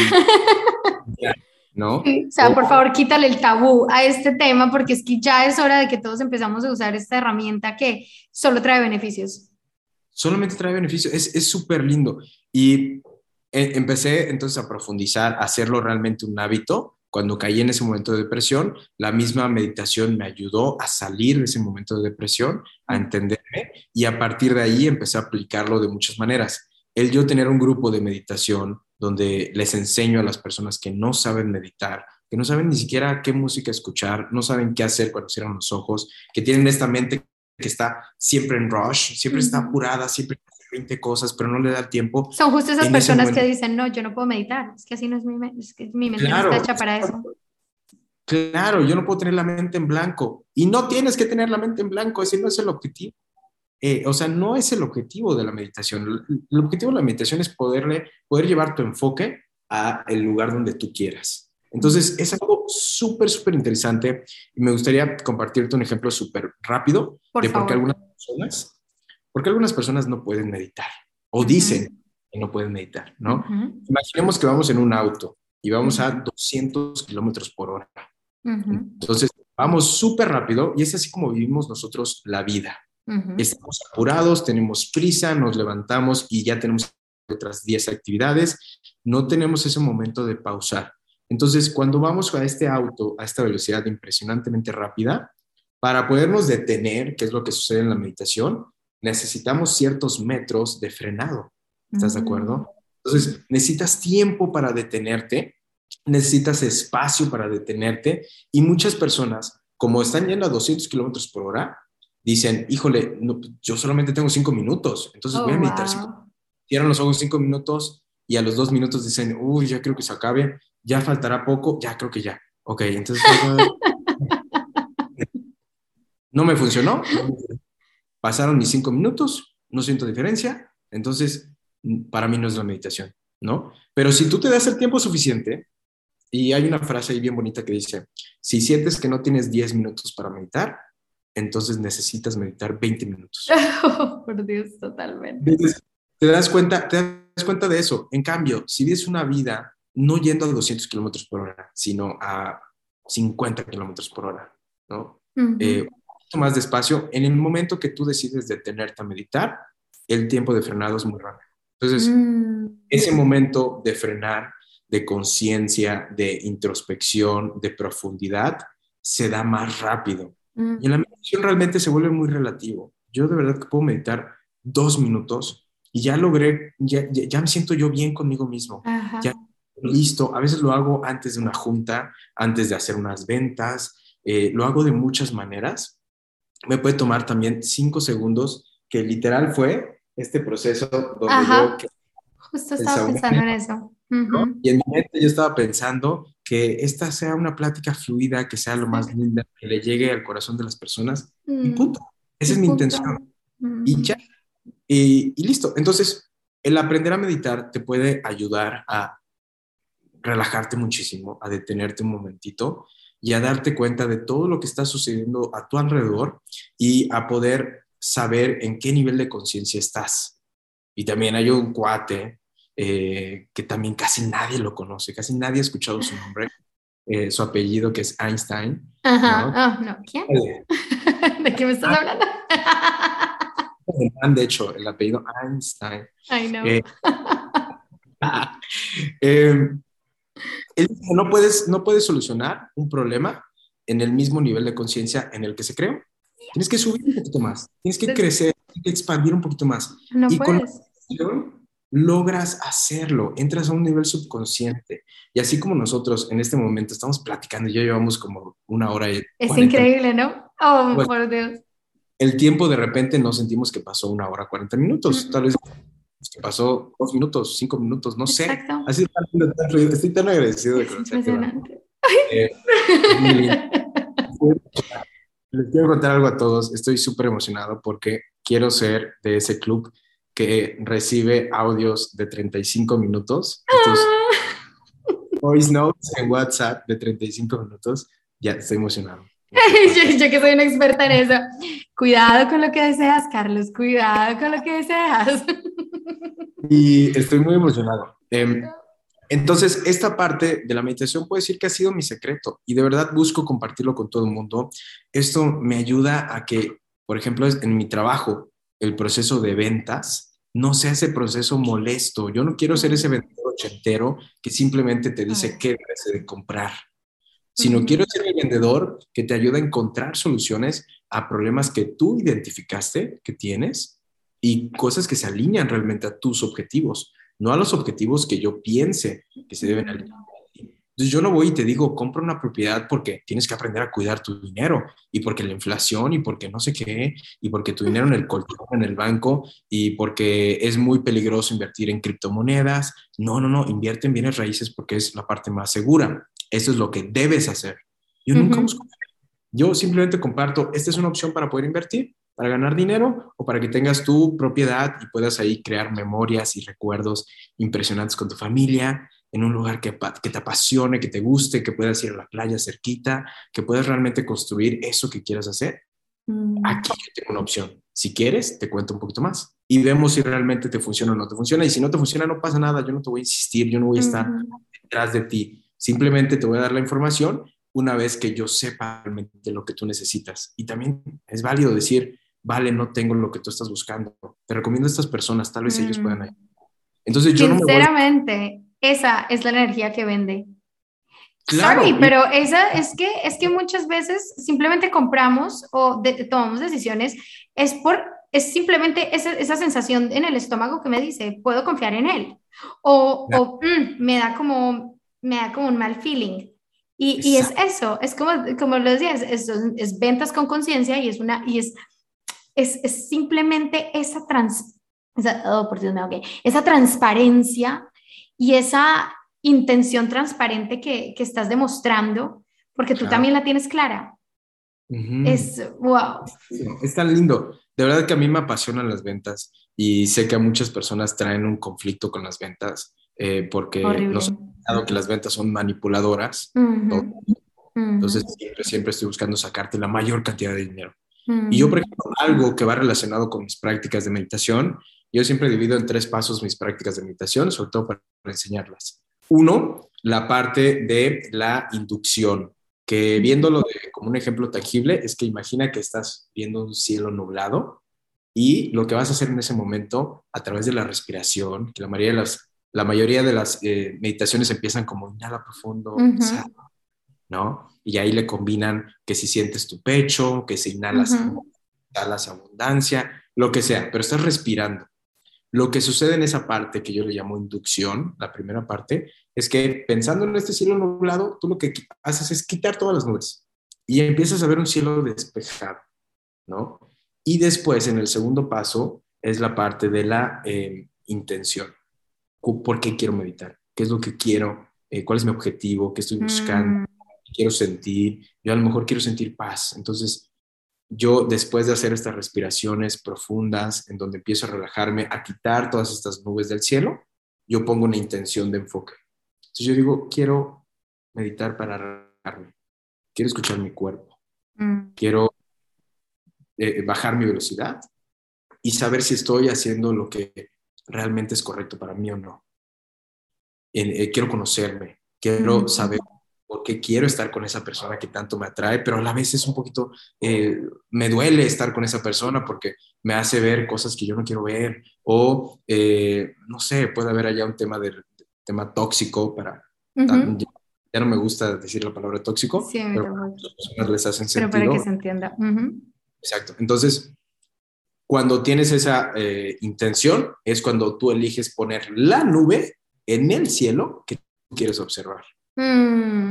¿No? o sea, por favor, quítale el tabú a este tema porque es que ya es hora de que todos empezamos a usar esta herramienta que solo trae beneficios. Solamente trae beneficios, es súper lindo. Y eh, empecé entonces a profundizar, a hacerlo realmente un hábito cuando caí en ese momento de depresión, la misma meditación me ayudó a salir de ese momento de depresión, a entenderme y a partir de ahí empecé a aplicarlo de muchas maneras. El yo tener un grupo de meditación donde les enseño a las personas que no saben meditar, que no saben ni siquiera qué música escuchar, no saben qué hacer cuando cierran los ojos, que tienen esta mente que está siempre en rush, siempre está apurada, siempre 20 cosas, pero no le da tiempo. Son justo esas personas que dicen, no, yo no puedo meditar, es que así no es mi, mente, es que mi mente no está hecha para eso. Claro, yo no puedo tener la mente en blanco. Y no tienes que tener la mente en blanco, ese no es el objetivo. Eh, o sea, no es el objetivo de la meditación. El, objetivo de la meditación es poderle, poder llevar tu enfoque a el lugar donde tú quieras. Entonces, es algo súper, súper interesante y me gustaría compartirte un ejemplo súper rápido de por qué algunas personas porque algunas personas no pueden meditar o dicen que no pueden meditar, ¿no? Imaginemos que vamos en un auto y vamos a 200 kilómetros por hora. Entonces, vamos súper rápido y es así como vivimos nosotros la vida. Estamos apurados, tenemos prisa, nos levantamos y ya tenemos otras 10 actividades. No tenemos ese momento de pausar. Entonces, cuando vamos a este auto a esta velocidad impresionantemente rápida, para podernos detener, que es lo que sucede en la meditación, necesitamos ciertos metros de frenado. ¿Estás de acuerdo? Entonces, necesitas tiempo para detenerte, necesitas espacio para detenerte y muchas personas, como están yendo a 200 kilómetros por hora, dicen, híjole, yo solamente tengo cinco minutos, entonces voy a oh, meditar cinco Cierran los ojos cinco minutos y a los dos minutos dicen, uy, ya creo que se acabe, ya faltará poco, ya creo que ya. Ok, entonces... <laughs> no me funcionó. Pasaron mis cinco minutos, no siento diferencia, entonces para mí no es la meditación, ¿no? Pero si tú te das el tiempo suficiente, y hay una frase ahí bien bonita que dice, si sientes que no tienes 10 minutos para meditar, entonces necesitas meditar 20 minutos. <laughs> por Dios, totalmente. te das cuenta, te das cuenta de eso. En cambio, si vives una vida no yendo a 200 kilómetros por hora, sino a 50 kilómetros por hora, ¿no? Eh, un poquito más despacio, en el momento que tú decides detenerte a meditar, el tiempo de frenado es muy rápido. Entonces, mm. ese momento de frenar, de conciencia, de introspección, de profundidad, se da más rápido. Mm. Y en la meditación realmente se vuelve muy relativo. Yo de verdad que puedo meditar dos minutos y ya logré, ya, ya, me siento yo bien conmigo mismo. Ya listo. A veces lo hago antes de una junta, antes de hacer unas ventas. Eh, lo hago de muchas maneras. Me puede tomar también cinco segundos, que literal fue este proceso donde yo... Justo estaba pensando en eso. Y en mi mente yo estaba pensando que esta sea una plática fluida, que sea lo más linda, que le llegue al corazón de las personas. Y mm. punto. Esa es mi intención. Y ya. Y, y, listo. Entonces, el aprender a meditar te puede ayudar a relajarte muchísimo, a detenerte un momentito y a darte cuenta de todo lo que está sucediendo a tu alrededor y a poder saber en qué nivel de conciencia estás. Y también hay un cuate eh, que también casi nadie lo conoce, casi nadie ha escuchado su nombre, eh, su apellido que es Einstein. Ajá, ¿no? Oh, no. ¿Quién? Eh, <laughs> ¿De qué me estás hablando? de hecho, el apellido Einstein. Ay, no. <laughs> <laughs> él dice, no puedes, no puedes solucionar un problema en el mismo nivel de conciencia en el que se creó. Tienes que subir un poquito más, tienes que crecer, tienes que expandir un poquito más. No y puedes. con logras hacerlo, entras a un nivel subconsciente. Y así como nosotros en este momento estamos platicando, ya llevamos como una hora y... Es increíble, ¿no? Oh, pues, por Dios. El tiempo de repente no sentimos que pasó una hora, 40 minutos. Tal vez pasó dos minutos, cinco minutos, no sé. Exacto. Así estoy tan agradecido de conocerte. Eh, les quiero contar algo a todos. Estoy súper emocionado porque quiero ser de ese club que recibe audios de 35 minutos. Estos ah. voice notes en WhatsApp de 35 minutos. Ya estoy emocionado. <laughs> yo, yo, que soy una experta en eso. Cuidado con lo que deseas, Carlos. Cuidado con lo que deseas. Y estoy muy emocionado. Em, entonces, esta parte de la meditación puedo decir que ha sido mi secreto y de verdad busco compartirlo con todo el mundo. Esto me ayuda a que, por ejemplo, en mi trabajo, el proceso de ventas no sea ese proceso molesto. Yo no quiero ser ese vendedor ochentero que simplemente te dice qué debes de comprar, sino quiero ser el vendedor que te ayuda a encontrar soluciones a problemas que tú identificaste que tienes y cosas que se alinean realmente a tus objetivos, no a los objetivos que yo piense que se deben alinear. Entonces yo no voy y te digo, compra una propiedad porque tienes que aprender a cuidar tu dinero y porque la inflación y porque no sé qué y porque tu dinero en el colchón, en el banco y porque es muy peligroso invertir en criptomonedas. No, no, no, invierte en bienes raíces porque es la parte más segura. Eso es lo que debes hacer. Yo nunca busco. Yo simplemente comparto, esta es una opción para poder invertir para ganar dinero o para que tengas tu propiedad y puedas ahí crear memorias y recuerdos impresionantes con tu familia en un lugar que, que te apasione, que te guste, que puedas ir a la playa cerquita, que puedas realmente construir eso que quieras hacer. Mm. Aquí tengo una opción. Si quieres, te cuento un poquito más y vemos si realmente te funciona o no te funciona. Y si no te funciona, no pasa nada. Yo no te voy a insistir, yo no voy a estar detrás de ti. Simplemente te voy a dar la información una vez que yo sepa realmente lo que tú necesitas. Y también es válido decir, vale, no tengo lo que tú estás buscando. Te recomiendo a estas personas, tal vez ellos puedan mm. ayudar. Entonces yo Sinceramente, esa es la energía que vende. Claro. Sorry, pero esa es que es que muchas veces simplemente compramos o tomamos decisiones es por es simplemente esa, esa, sensación en el estómago que me dice puedo confiar en él o, o mm, me da como me da como un mal feeling y, y es eso es como como lo decías es, es ventas con conciencia y es una y es es, es simplemente esa trans esa, oh, por Dios okay, esa transparencia y esa intención transparente que, que estás demostrando, porque tú también la tienes clara. Es wow. Es tan lindo. De verdad que a mí me apasionan las ventas y sé que a muchas personas traen un conflicto con las ventas eh, porque nos han dado que las ventas son manipuladoras. Entonces siempre, siempre estoy buscando sacarte la mayor cantidad de dinero. Y yo, por ejemplo, algo que va relacionado con mis prácticas de meditación, yo siempre divido en tres pasos mis prácticas de meditación, sobre todo para enseñarlas. Uno, la parte de la inducción, que viéndolo como un ejemplo tangible, es que imagina que estás viendo un cielo nublado y lo que vas a hacer en ese momento, a través de la respiración, que la mayoría de las, la mayoría de las eh, meditaciones empiezan como inhala profundo, ¿no? Y ahí le combinan que si sientes tu pecho, que si inhalas, inhalas abundancia, lo que sea, pero estás respirando. Lo que sucede en esa parte que yo le llamo inducción, la primera parte, es que pensando en este cielo nublado, tú lo que haces es quitar todas las nubes y empiezas a ver un cielo despejado, ¿no? Y después, en el segundo paso, es la parte de la eh, intención. ¿Por qué quiero meditar? ¿Qué es lo que quiero? Eh, ¿Cuál es mi objetivo? ¿Qué estoy buscando? Mm. ¿Qué quiero sentir? Yo a lo mejor quiero sentir paz. Entonces, yo después de hacer estas respiraciones profundas, en donde empiezo a relajarme, a quitar todas estas nubes del cielo, yo pongo una intención de enfoque. Entonces yo digo, quiero meditar para relajarme, quiero escuchar mi cuerpo, mm. quiero eh, bajar mi velocidad y saber si estoy haciendo lo que realmente es correcto para mí o no. Eh, quiero conocerme, quiero mm. saber porque quiero estar con esa persona que tanto me atrae, pero a la vez es un poquito, eh, me duele estar con esa persona porque me hace ver cosas que yo no quiero ver, o eh, no sé, puede haber allá un tema de, tema tóxico para... ya, no me gusta decir la palabra tóxico, sí, pero a las personas les hacen sentido. Pero para que se entienda. Exacto. Entonces, cuando tienes esa eh, intención, es cuando tú eliges poner la nube en el cielo que quieres observar. Mm.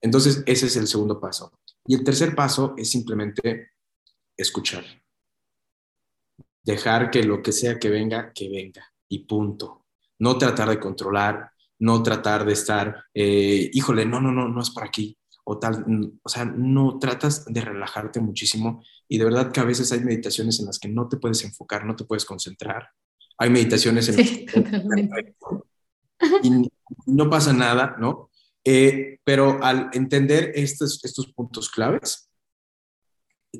Entonces, ese es el segundo paso. Y el tercer paso es simplemente escuchar. Dejar que lo que sea que venga, que venga. Y punto. No tratar de controlar, no tratar de estar, eh, híjole, no, no, no, no es por aquí. O tal, o sea, no tratas de relajarte muchísimo. Y de verdad que a veces hay meditaciones en las que no te puedes enfocar, no te puedes concentrar. Hay meditaciones en las que y no pasa nada, ¿no? Eh, pero al entender estos, estos puntos claves,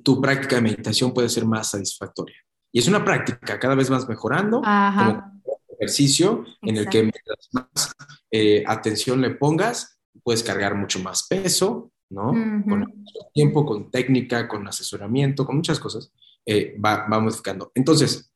tu práctica de meditación puede ser más satisfactoria. Y es una práctica cada vez más mejorando, como ejercicio en el que mientras más eh, atención le pongas, puedes cargar mucho más peso, ¿no? Con el tiempo, con técnica, con asesoramiento, con muchas cosas, eh, va, va modificando. Entonces,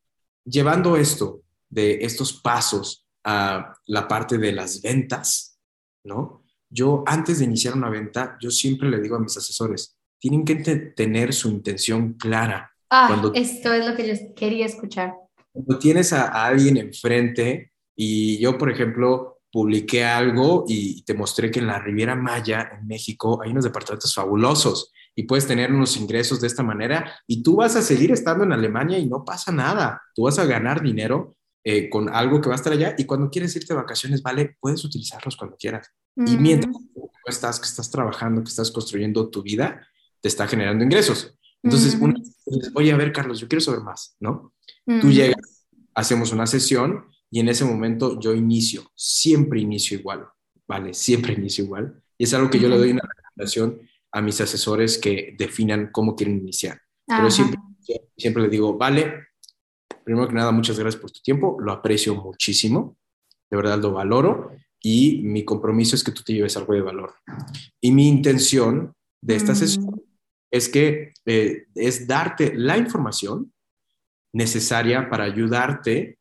llevando esto de estos pasos a la parte de las ventas, ¿no? Yo antes de iniciar una venta, yo siempre le digo a mis asesores, tienen que tener su intención clara. Ah, cuando, esto es lo que yo quería escuchar. Cuando tienes a, alguien enfrente y yo, por ejemplo, publiqué algo y te mostré que en la Riviera Maya, en México, hay unos departamentos fabulosos y puedes tener unos ingresos de esta manera y tú vas a seguir estando en Alemania y no pasa nada. Tú vas a ganar dinero eh, con algo que va a estar allá y cuando quieres irte de vacaciones, vale, puedes utilizarlos cuando quieras. Y mientras estás, que estás trabajando, que estás construyendo tu vida, te está generando ingresos. Entonces, oye, a ver, Carlos, yo quiero saber más, ¿no? Tú llegas, hacemos una sesión y en ese momento yo inicio, siempre inicio igual, ¿vale? Siempre inicio igual. Y es algo que yo le doy una recomendación a mis asesores que definan cómo quieren iniciar. Pero siempre, siempre le digo, vale, primero que nada, muchas gracias por tu tiempo, lo aprecio muchísimo, de verdad lo valoro y mi compromiso es que tú te lleves algo de valor. Y mi intención de esta mm. sesión es que eh, es darte la información necesaria para ayudarte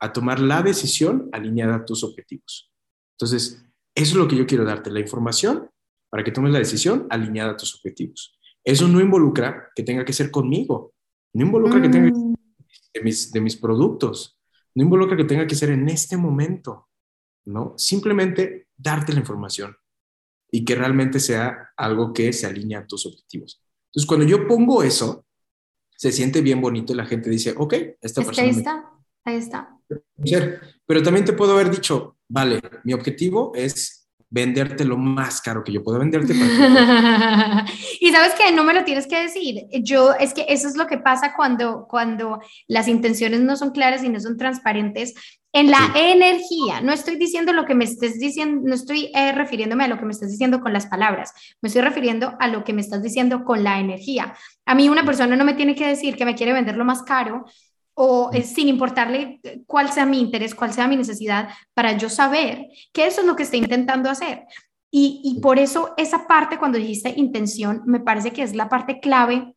a tomar la decisión alineada a tus objetivos. Entonces, Eso es lo que yo quiero darte, la información para que tomes la decisión alineada a tus objetivos. Eso no involucra que tenga que ser conmigo, no involucra que tenga que ser mm. de mis, de mis productos, no involucra que tenga que ser en este momento, ¿no? Simplemente darte la información y que realmente sea algo que se alinee a tus objetivos. Entonces, cuando yo pongo eso, se siente bien bonito y la gente dice, ok, esta persona... Ahí está, ahí está. Pero también te puedo haber dicho, vale, mi objetivo es venderte lo más caro que yo puedo venderte. <laughs> y sabes que no me lo tienes que decir. Yo, es que eso es lo que pasa cuando, cuando las intenciones no son claras y no son transparentes. En la energía, no estoy diciendo lo que me estés diciendo, no estoy eh, refiriéndome a lo que me estás diciendo con las palabras, me estoy refiriendo a lo que me estás diciendo con la energía. A mí una persona no me tiene que decir que me quiere vender lo más caro o eh, sin importarle cuál sea mi interés, cuál sea mi necesidad, para yo saber que eso es lo que estoy intentando hacer. Y, y por eso esa parte, cuando dijiste intención, me parece que es la parte clave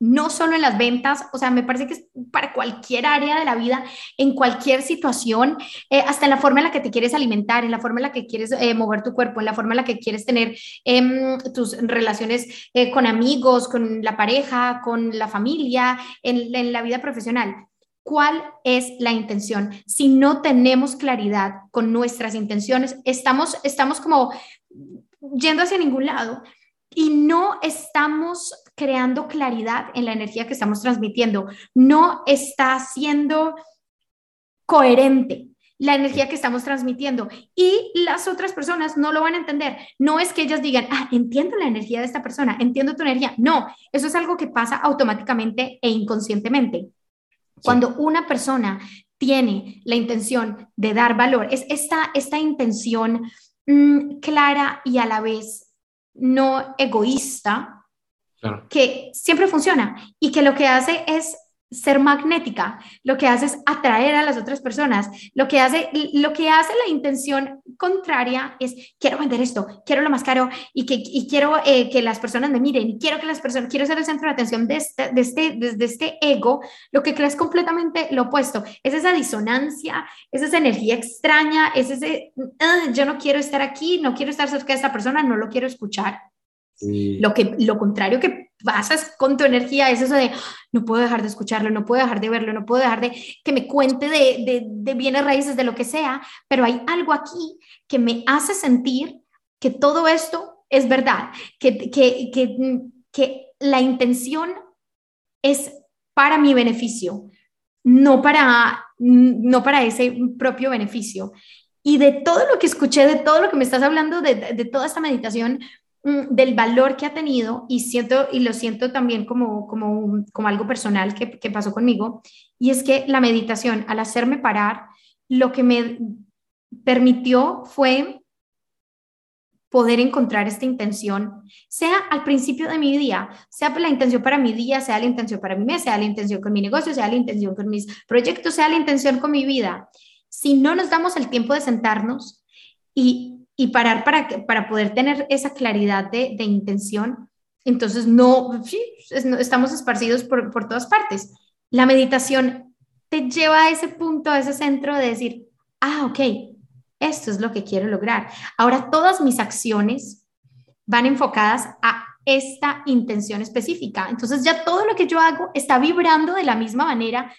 no solo en las ventas, o sea, me parece que es para cualquier área de la vida, en cualquier situación, eh, hasta en la forma en la que te quieres alimentar, en la forma en la que quieres eh, mover tu cuerpo, en la forma en la que quieres tener em, tus relaciones eh, con amigos, con la pareja, con la familia, en, en la vida profesional. ¿Cuál es la intención? Si no tenemos claridad con nuestras intenciones, estamos, estamos como yendo hacia ningún lado y no estamos creando claridad en la energía que estamos transmitiendo, no está siendo coherente la energía que estamos transmitiendo y las otras personas no lo van a entender. No es que ellas digan, ah, entiendo la energía de esta persona, entiendo tu energía. No, eso es algo que pasa automáticamente e inconscientemente. Cuando una persona tiene la intención de dar valor, es esta, esta intención mm, clara y a la vez no egoísta, que siempre funciona y que lo que hace es ser magnética, lo que hace es atraer a las otras personas, lo que hace, lo que hace la intención contraria es quiero vender esto, quiero lo más caro y que quiero eh, que las personas me miren, quiero que las personas, quiero ser el centro de atención de este, de este, desde este ego, lo que crees completamente lo opuesto, es esa disonancia, es esa energía extraña, es ese, ah, yo no quiero estar aquí, no quiero estar cerca de esta persona, no lo quiero escuchar. Lo, que, lo contrario que pasas con tu energía es eso de no puedo dejar de escucharlo, no puedo dejar de verlo, no puedo dejar de que me cuente de, de, de bienes raíces, de lo que sea, pero hay algo aquí que me hace sentir que todo esto es verdad, que, que, que, que la intención es para mi beneficio, no para, no para ese propio beneficio. Y de todo lo que escuché, de todo lo que me estás hablando, de, de toda esta meditación, del valor que ha tenido y siento y lo siento también como como, como algo personal que, que pasó conmigo y es que la meditación al hacerme parar lo que me permitió fue poder encontrar esta intención, sea al principio de mi día, sea la intención para mi día, sea la intención para mi mes, sea la intención con mi negocio, sea la intención con mis proyectos, sea la intención con mi vida. Si no nos damos el tiempo de sentarnos y y parar para, para poder tener esa claridad de, de intención, entonces no, sí, estamos esparcidos por, por todas partes. La meditación te lleva a ese punto, a ese centro de decir, ah, ok, esto es lo que quiero lograr. Ahora todas mis acciones van enfocadas a esta intención específica. Entonces ya todo lo que yo hago está vibrando de la misma manera,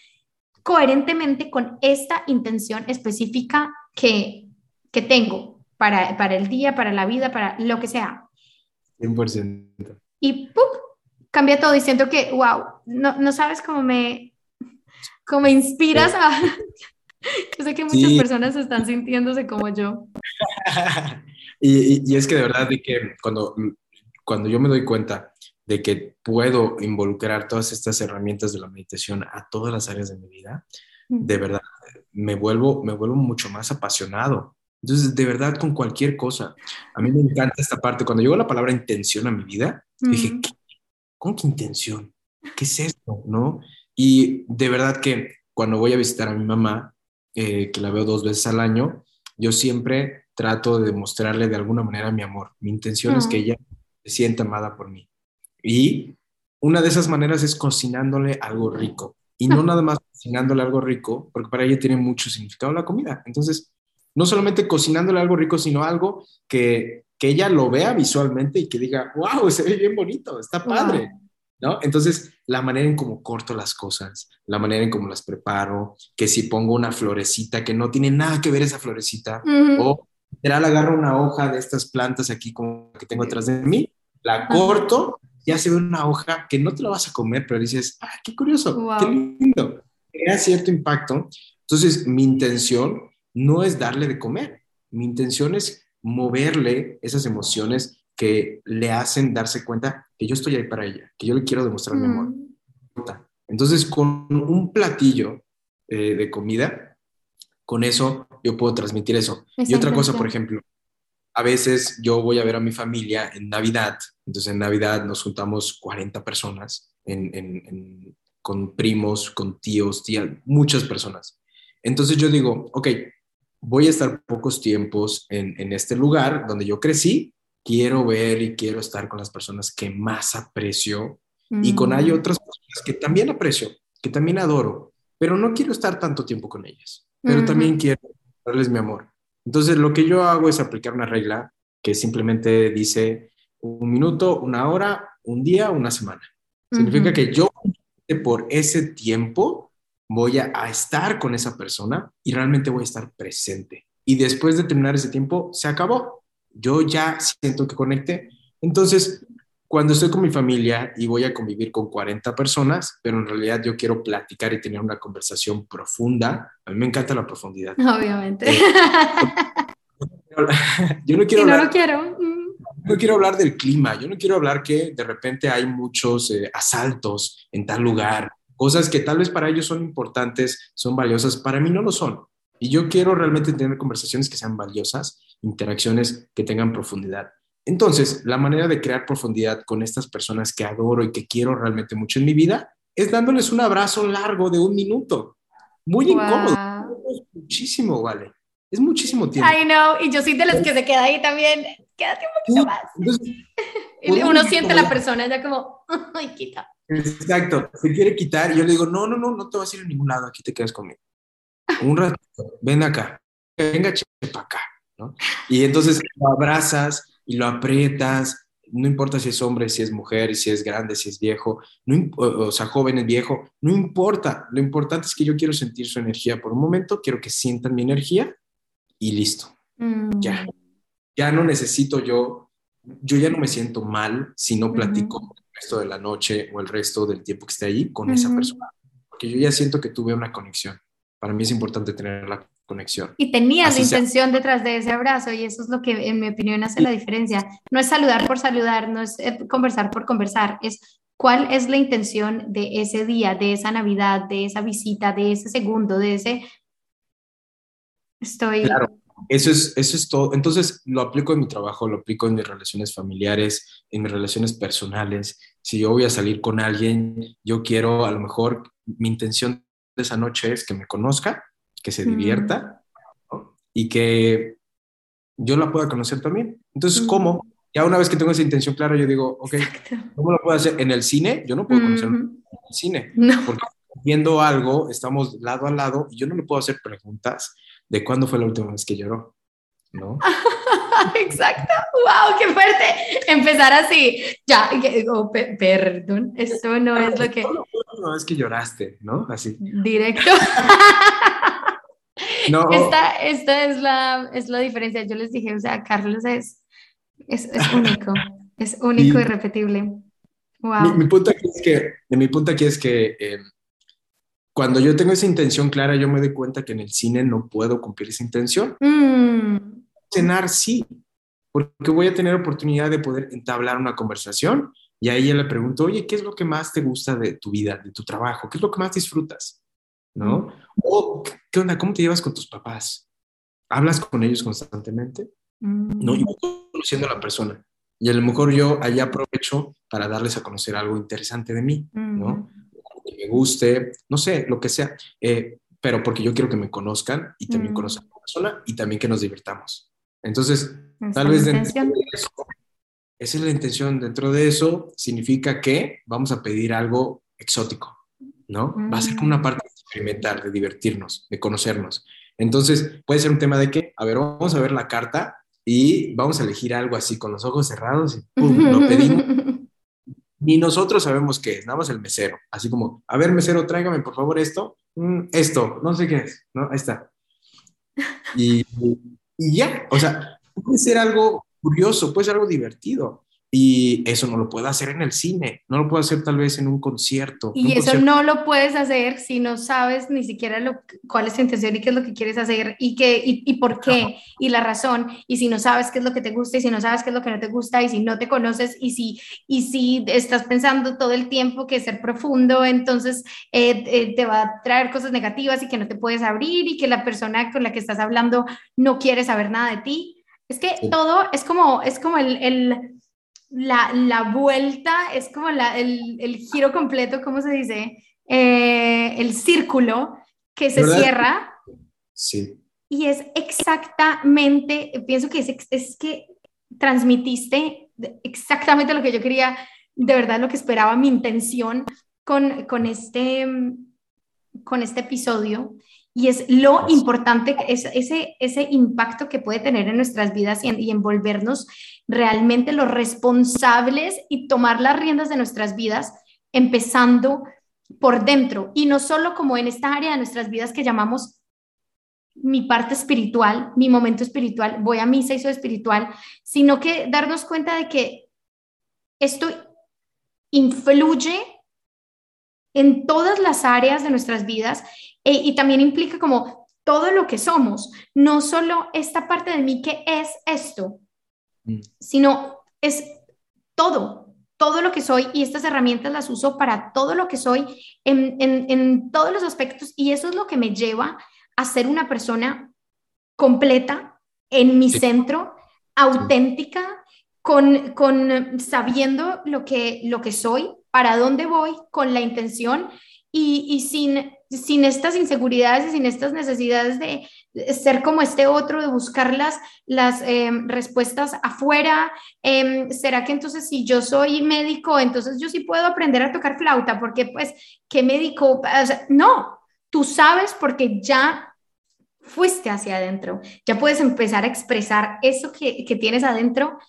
coherentemente con esta intención específica que, que tengo para, para el día, para la vida, para lo que sea. 100%. Y ¡pum! cambia todo diciendo que, wow, no, no sabes cómo me, cómo me inspiras a... <laughs> yo sé que muchas personas están sintiéndose como yo. <laughs> y, y, es que de verdad, de que cuando, cuando yo me doy cuenta de que puedo involucrar todas estas herramientas de la meditación a todas las áreas de mi vida, mm. de verdad, me vuelvo, me vuelvo mucho más apasionado entonces, de verdad, con cualquier cosa. A mí me encanta esta parte. Cuando llegó la palabra intención a mi vida, dije, ¿cómo que intención? ¿Qué es esto? ¿No? Y de verdad que cuando voy a visitar a mi mamá, eh, que la veo dos veces al año, yo siempre trato de demostrarle de alguna manera mi amor. Mi intención es que ella se sienta amada por mí. Y una de esas maneras es cocinándole algo rico. Y no nada más cocinándole algo rico, porque para ella tiene mucho significado la comida. Entonces, no solamente cocinándole algo rico, sino algo que, que ella lo vea visualmente y que diga, wow, se ve bien bonito, está padre. ¿No? Entonces, la manera en cómo corto las cosas, la manera en cómo las preparo, que si pongo una florecita que no tiene nada que ver esa florecita, o literal agarro una hoja de estas plantas aquí como que tengo atrás de mí, la corto, ya se ve una hoja que no te la vas a comer, pero dices, ah, qué curioso, qué lindo, crea cierto impacto. Entonces, mi intención no es darle de comer, mi intención es moverle esas emociones que le hacen darse cuenta que yo estoy ahí para ella, que yo le quiero demostrar mi amor. Mm. Entonces, con un platillo eh, de comida, con eso yo puedo transmitir eso. y otra cosa, por ejemplo, a veces yo voy a ver a mi familia en Navidad, entonces en Navidad nos juntamos 40 personas con primos, con tíos, tías, muchas personas. Entonces yo digo, ok, voy a estar pocos tiempos en, en este lugar donde yo crecí, quiero ver y quiero estar con las personas que más aprecio y con hay mm. otras personas que también aprecio, que también adoro, pero no quiero estar tanto tiempo con ellas, pero también quiero darles mi amor. Entonces lo que yo hago es aplicar una regla que simplemente dice un minuto, una hora, un día, una semana. Significa que yo por ese tiempo voy a, a, estar con esa persona y realmente voy a estar presente. Y después de terminar ese tiempo, se acabó yo ya siento que conecté. Entonces, cuando estoy con mi familia y voy a convivir con 40 personas, pero en realidad yo quiero platicar y tener una conversación profunda, a mí me encanta la profundidad. Obviamente. Eh, <laughs> yo no quiero... no lo quiero. No quiero hablar del clima, yo no quiero hablar que de repente hay muchos eh, asaltos en tal lugar, cosas que tal vez para ellos son importantes, son valiosas, para mí no lo son. Y yo quiero realmente tener conversaciones que sean valiosas, interacciones que tengan profundidad. Entonces, la manera de crear profundidad con estas personas que adoro y que quiero realmente mucho en mi vida es dándoles un abrazo largo de un minuto. Muy incómodo. Muchísimo, vale. Es muchísimo tiempo. I know, y yo soy de las que se queda ahí también. Quédate un poquito más. <laughs> y uno siente a la persona ya como, <laughs> ay, quita. Exacto, se quiere quitar y yo le digo, no, no, no, no te vas a ir a ningún lado, aquí te quedas conmigo un rato, ven acá, venga, para acá, ¿no? Y entonces lo abrazas y lo aprietas, no importa si es hombre, si es mujer, si es grande, si es viejo, no, o sea, joven, es viejo, no importa, lo importante es que yo quiero sentir su energía por un momento, quiero que sientan mi energía y listo, mm. ya, ya no necesito yo, yo ya no me siento mal si no platico el resto de la noche o el resto del tiempo que esté ahí con esa persona, porque yo ya siento que tuve una conexión para mí es importante tener la conexión. Y tenías la intención detrás de ese abrazo y eso es lo que en mi opinión hace la diferencia. No es saludar por saludar, no es eh, conversar por conversar, es cuál es la intención de ese día, de esa Navidad, de esa visita, de ese segundo, de ese... Estoy... Claro. Eso es, eso es todo. Entonces lo aplico en mi trabajo, lo aplico en mis relaciones familiares, en mis relaciones personales. Si yo voy a salir con alguien, yo quiero a lo mejor mi intención de esa noche es que me conozca, que se divierta y que yo la pueda conocer también. Entonces, ¿cómo? Ya una vez que tengo esa intención clara, yo digo, ok, ¿cómo lo puedo hacer? En el cine, yo no puedo conocer en el cine, porque viendo algo, estamos lado a lado y yo no le puedo hacer preguntas de cuándo fue la última vez que lloró, ¿no? <laughs> Exacto, wow, qué fuerte. Empezar así, ya, oh, perdón, esto no es lo que... No, es que lloraste, ¿no? Así. Directo. <laughs> no. Esta, esta es, la, es la diferencia. Yo les dije, o sea, Carlos es, es, es único, es único y, repetible. Wow. Mi, punto aquí es que, mi punto aquí es que eh, cuando yo tengo esa intención clara, yo me doy cuenta que en el cine no puedo cumplir esa intención. Mm cenar, sí, porque voy a tener oportunidad de poder entablar una conversación y ahí ella le pregunto, oye, ¿qué es lo que más te gusta de tu vida, de tu trabajo? ¿Qué es lo que más disfrutas? ¿No? O, ¿qué onda? ¿Cómo te llevas con tus papás? ¿Hablas con ellos constantemente? No, yo voy conociendo a la persona. Y a lo mejor yo ahí aprovecho para darles a conocer algo interesante de mí, ¿no? Que me guste, no sé, lo que sea. Eh, pero porque yo quiero que me conozcan y también conozcan a la persona y también que nos divirtamos. Entonces, tal vez dentro de eso, esa es la intención. Dentro de eso significa que vamos a pedir algo exótico, ¿no? Va a ser como una mm. parte de experimentar, de divertirnos, de conocernos. Entonces, puede ser un tema de que, a ver, vamos a ver la carta y vamos a elegir algo así con los ojos cerrados y ¡pum! lo pedimos. <laughs> Ni nosotros sabemos qué es, nada más el mesero. Así como, a ver, mesero, tráigame por favor esto. Mm, esto, no sé qué es, ¿no? Ahí está. Y, y ya, o sea, puede ser algo curioso, puede ser algo divertido. Y eso no lo puedo hacer en el cine, no lo puedo hacer tal vez en un concierto. Y eso no lo puedes hacer si no sabes ni siquiera lo, cuál es tu intención y qué es lo que quieres hacer y, qué, y, y por qué y la razón. Y si no sabes qué es lo que te gusta y si no sabes qué es lo que no te gusta y si no te conoces y si, y si estás pensando todo el tiempo que ser profundo, entonces eh, eh, te va a traer cosas negativas y que no te puedes abrir y que la persona con la que estás hablando no quiere saber nada de ti. Es que todo es como, es como el, el la, la vuelta es como la, el, el, giro completo, ¿cómo se dice? Eh, el círculo que se cierra. Sí. Y es exactamente, pienso que es, es que transmitiste exactamente lo que yo quería, de verdad lo que esperaba, mi intención con, con, este, con este episodio. Y es lo importante, es, ese, ese impacto que puede tener en nuestras vidas y, y envolvernos realmente los responsables y tomar las riendas de nuestras vidas, empezando por dentro. Y no solo como en esta área de nuestras vidas que llamamos mi parte espiritual, mi momento espiritual, voy a misa y soy espiritual, sino que darnos cuenta de que esto influye en todas las áreas de nuestras vidas e, y también implica como todo lo que somos, no solo esta parte de mí que es esto, mm. sino es todo, todo lo que soy y estas herramientas las uso para todo lo que soy en, en, en todos los aspectos y eso es lo que me lleva a ser una persona completa en mi centro, auténtica, con, con, sabiendo lo que, lo que soy, para dónde voy, con la intención y, sin sin estas inseguridades y sin estas necesidades de ser como este otro, de buscar las, las em, respuestas afuera. Em, ¿Será que entonces si yo soy médico, entonces yo sí puedo aprender a tocar flauta? Porque pues, ¿qué médico? no, tú sabes porque ya fuiste hacia adentro, ya puedes empezar a expresar eso que, que tienes adentro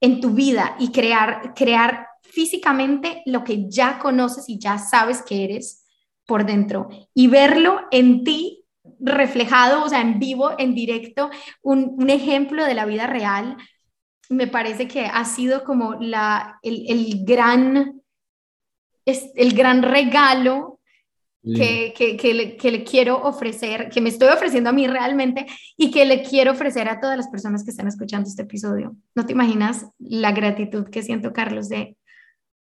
en tu vida y crear, crear físicamente lo que ya conoces y ya sabes que eres por dentro y verlo en ti reflejado, o sea, en vivo, en directo, un, ejemplo de la vida real, me parece que ha sido como la, el, gran, el gran regalo que, que, le, que, le, quiero ofrecer, que me estoy ofreciendo a mí realmente y que le quiero ofrecer a todas las personas que están escuchando este episodio. No te imaginas la gratitud que siento, Carlos, de,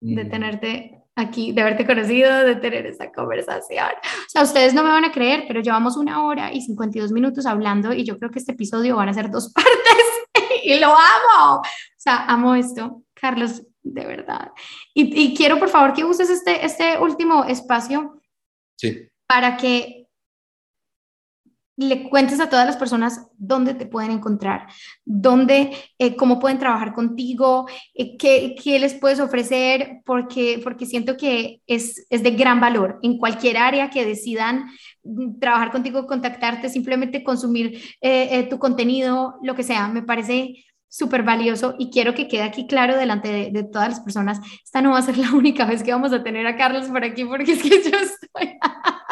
de tenerte aquí, de haberte conocido, de tener esta conversación. O sea, ustedes no me van a creer, pero llevamos una hora y 52 minutos hablando y yo creo que este episodio van a ser dos <laughs> partes y lo amo. O sea, amo esto, Carlos, de verdad. Y, y quiero, por favor, que uses este, este último espacio sí. para que le cuentes a todas las personas dónde te pueden encontrar, dónde, eh, cómo pueden trabajar contigo, eh, qué, qué, les puedes ofrecer, porque, porque siento que es, es de gran valor en cualquier área que decidan mm, trabajar contigo, contactarte, simplemente consumir eh, tu contenido, lo que sea, me parece súper valioso y quiero que quede aquí claro delante de, de, todas las personas. Esta no va a ser la <laughs> única vez que vamos a tener a Carlos por aquí porque es que yo estoy... <laughs>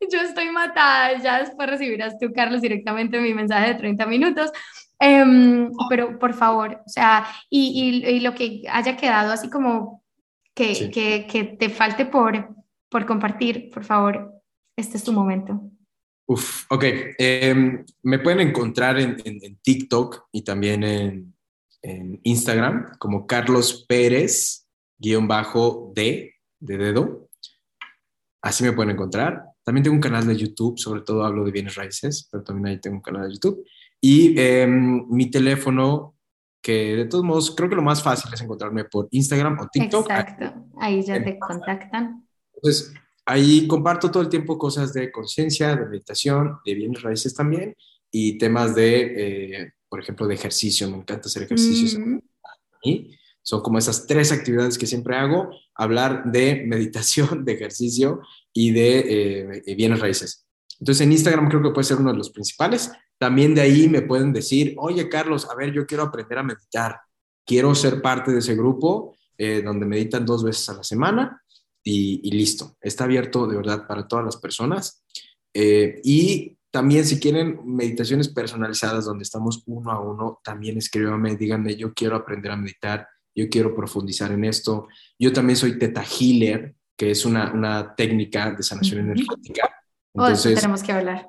<laughs> yo estoy matada, ya después recibirás tú, Carlos, directamente mi mensaje de 30 minutos. Em, pero por favor, o sea, y, y, lo que haya quedado así como que, que, que, te falte por, por compartir, por favor, este es tu momento. Uf, ok. Em, me pueden encontrar en, en, TikTok y también en, en, Instagram como Carlos Pérez, guion bajo D, de dedo. Así me pueden encontrar. También tengo un canal de YouTube, sobre todo hablo de bienes raíces, pero también ahí tengo un canal de YouTube. Y em, mi teléfono, que de todos modos creo que lo más fácil es encontrarme por Instagram o TikTok. Exacto, ahí ya te contactan. Entonces, ahí comparto todo el tiempo cosas de conciencia, de meditación, de bienes raíces también y temas de, eh, por ejemplo, de ejercicio. Me encanta hacer ejercicios. Y son como esas tres actividades que siempre hago, hablar de <laughs> meditación, de ejercicio y de eh, bienes raíces. Entonces en Instagram creo que puede ser uno de los principales. También de ahí me pueden decir, oye Carlos, a ver, yo quiero aprender a meditar, quiero ser parte de ese grupo eh, donde meditan dos veces a la semana y, listo. Está abierto de verdad para todas las personas. Eh, y también si quieren meditaciones personalizadas donde estamos uno a uno, también escríbanme, díganme, yo quiero aprender a meditar, yo quiero profundizar en esto. Yo también soy Teta Healer, que es una, una técnica de sanación energética. Oh, Entonces, tenemos que hablar.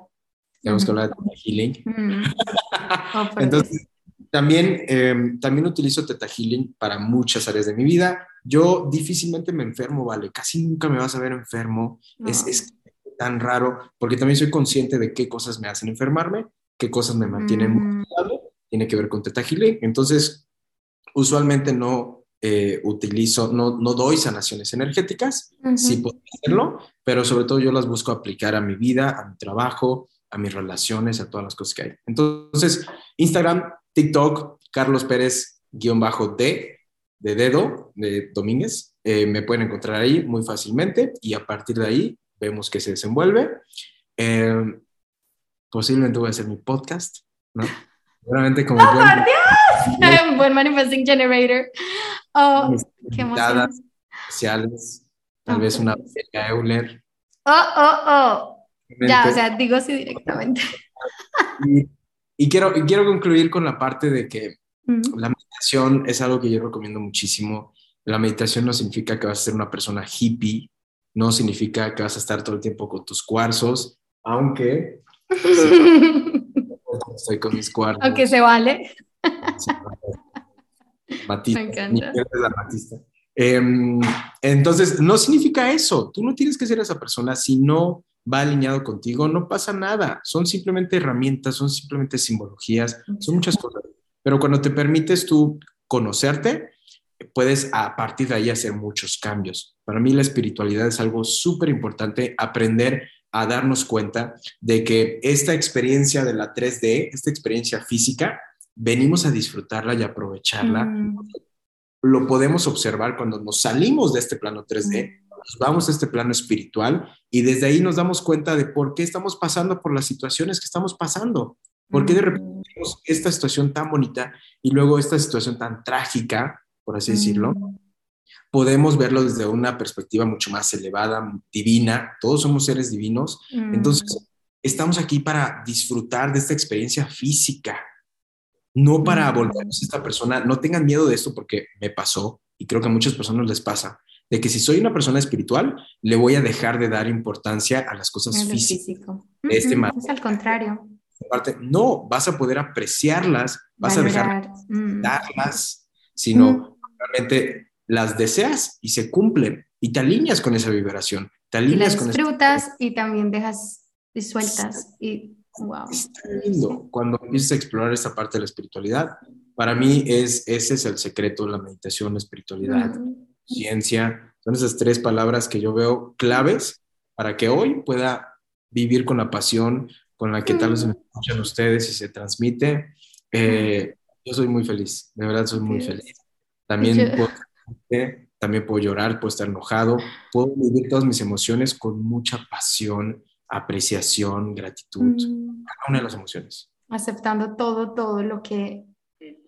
Tenemos que hablar de Teta Healing. <laughs> Oh, <laughs> Entonces, también, em, también utilizo Teta Healing para muchas áreas de mi vida. Yo difícilmente me enfermo, ¿vale? Casi nunca me vas a ver enfermo. Es, es, tan raro porque también soy consciente de qué cosas me hacen enfermarme, qué cosas me mantienen mm. Tiene que ver con Teta Healing. Entonces, usualmente no eh, utilizo, no, no doy sanaciones energéticas. Sí puedo hacerlo, pero sobre todo yo las busco aplicar a mi vida, a mi trabajo, a mis relaciones, a todas las cosas que hay. Entonces, Instagram, TikTok, Carlos Pérez, guion bajo D, de dedo, de Domínguez. Eh, me pueden encontrar ahí muy fácilmente y a partir de ahí vemos que se desenvuelve. Eh, posiblemente voy a hacer mi podcast, ¿no? <laughs> Seguramente como ¡Oh, buen, Dios! <laughs> buen manifesting generator. Oh, qué emoción. Especiales, tal vez una Euler. Oh, oh, oh. Ya, o sea, digo sí directamente. Y quiero, quiero concluir con la parte de que la meditación es algo que yo recomiendo muchísimo. La meditación no significa que vas a ser una persona hippie, no significa que vas a estar todo el tiempo con tus cuarzos, aunque <laughs> estoy con mis cuarzos. Aunque se vale. Matista, Me encanta. Em, entonces, no significa eso. Tú no tienes que ser esa persona si no va alineado contigo, no pasa nada. Son simplemente herramientas, son simplemente simbologías, son muchas cosas. Pero cuando te permites tú conocerte, puedes a partir de ahí hacer muchos cambios. Para mí la espiritualidad es algo súper importante, aprender a darnos cuenta de que esta experiencia de la 3D, esta experiencia física, venimos a disfrutarla y aprovecharla. Mm. Lo podemos observar cuando nos salimos de este plano 3D vamos a este plano espiritual y desde ahí nos damos cuenta de por qué estamos pasando por las situaciones que estamos pasando. ¿Por qué de repente tenemos esta situación tan bonita y luego esta situación tan trágica, por así decirlo? Podemos verlo desde una perspectiva mucho más elevada, divina. Todos somos seres divinos. Entonces, estamos aquí para disfrutar de esta experiencia física, no para volvernos esta persona. No tengan miedo de esto porque me pasó y creo que a muchas personas les pasa de que si soy una persona espiritual, le voy a dejar de dar importancia a las cosas físicas. este es al contrario. no, vas a poder apreciarlas, vas a dejar de mm. darlas, sino realmente las deseas y se cumplen y te alineas con esa vibración. Te alineas y las disfrutas y también dejas sueltas y wow. Está lindo cuando empiezas a explorar esta parte de la espiritualidad. Para mí es, ese es el secreto la meditación, la espiritualidad ciencia, son esas tres palabras que yo veo claves para que hoy pueda vivir con la pasión con la que tal vez me escuchan ustedes y se transmite. Eh, yo soy muy feliz, de verdad soy muy feliz. También puedo, también puedo llorar, puedo estar enojado, puedo vivir todas mis emociones con mucha pasión, apreciación, gratitud, mm. cada una de las emociones. Aceptando todo, todo lo que,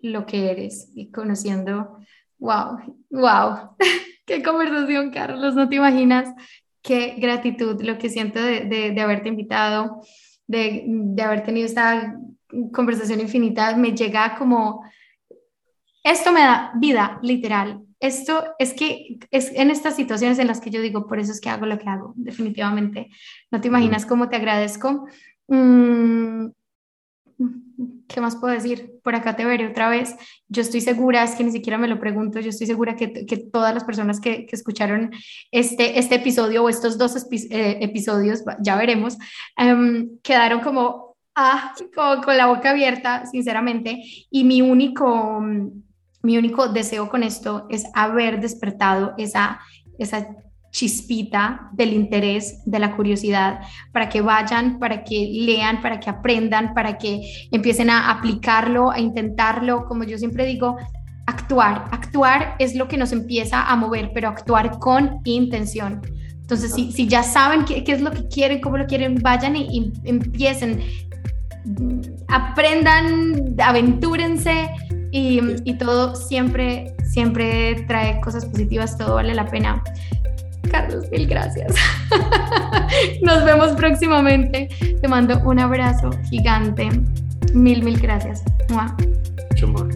lo que eres y conociendo Wow, wow. <laughs> Qué conversación, Carlos. No te imaginas qué gratitud lo que siento de, de, haberte invitado, de, de, haber tenido esta conversación infinita. Me llega como, esto me da vida, literal. Esto es que es en estas situaciones en las que yo digo, por eso es que hago lo que hago, definitivamente. No te imaginas cómo te agradezco. Mm, ¿qué más puedo decir? Por acá te veré otra vez. Yo estoy segura, es que ni siquiera me lo pregunto, yo estoy segura que, que todas las personas que, que, escucharon este, este episodio o estos dos eh, episodios, ya veremos, em, quedaron como, ah, como con la boca abierta, sinceramente. Y mi único, mi único deseo con esto es haber despertado esa, esa chispita del interés, de la curiosidad, para que vayan, para que lean, para que aprendan, para que empiecen a aplicarlo, a intentarlo. Como yo siempre digo, actuar. Actuar es lo que nos empieza a mover, pero actuar con intención. Entonces, si, si ya saben qué, qué, es lo que quieren, cómo lo quieren, vayan y, y empiecen, aprendan, aventúrense y, y, todo siempre, siempre trae cosas positivas, todo vale la pena. Carlos, mil gracias. <laughs> Nos vemos próximamente. Te mando un abrazo gigante. Mil, mil gracias. Mucho amor.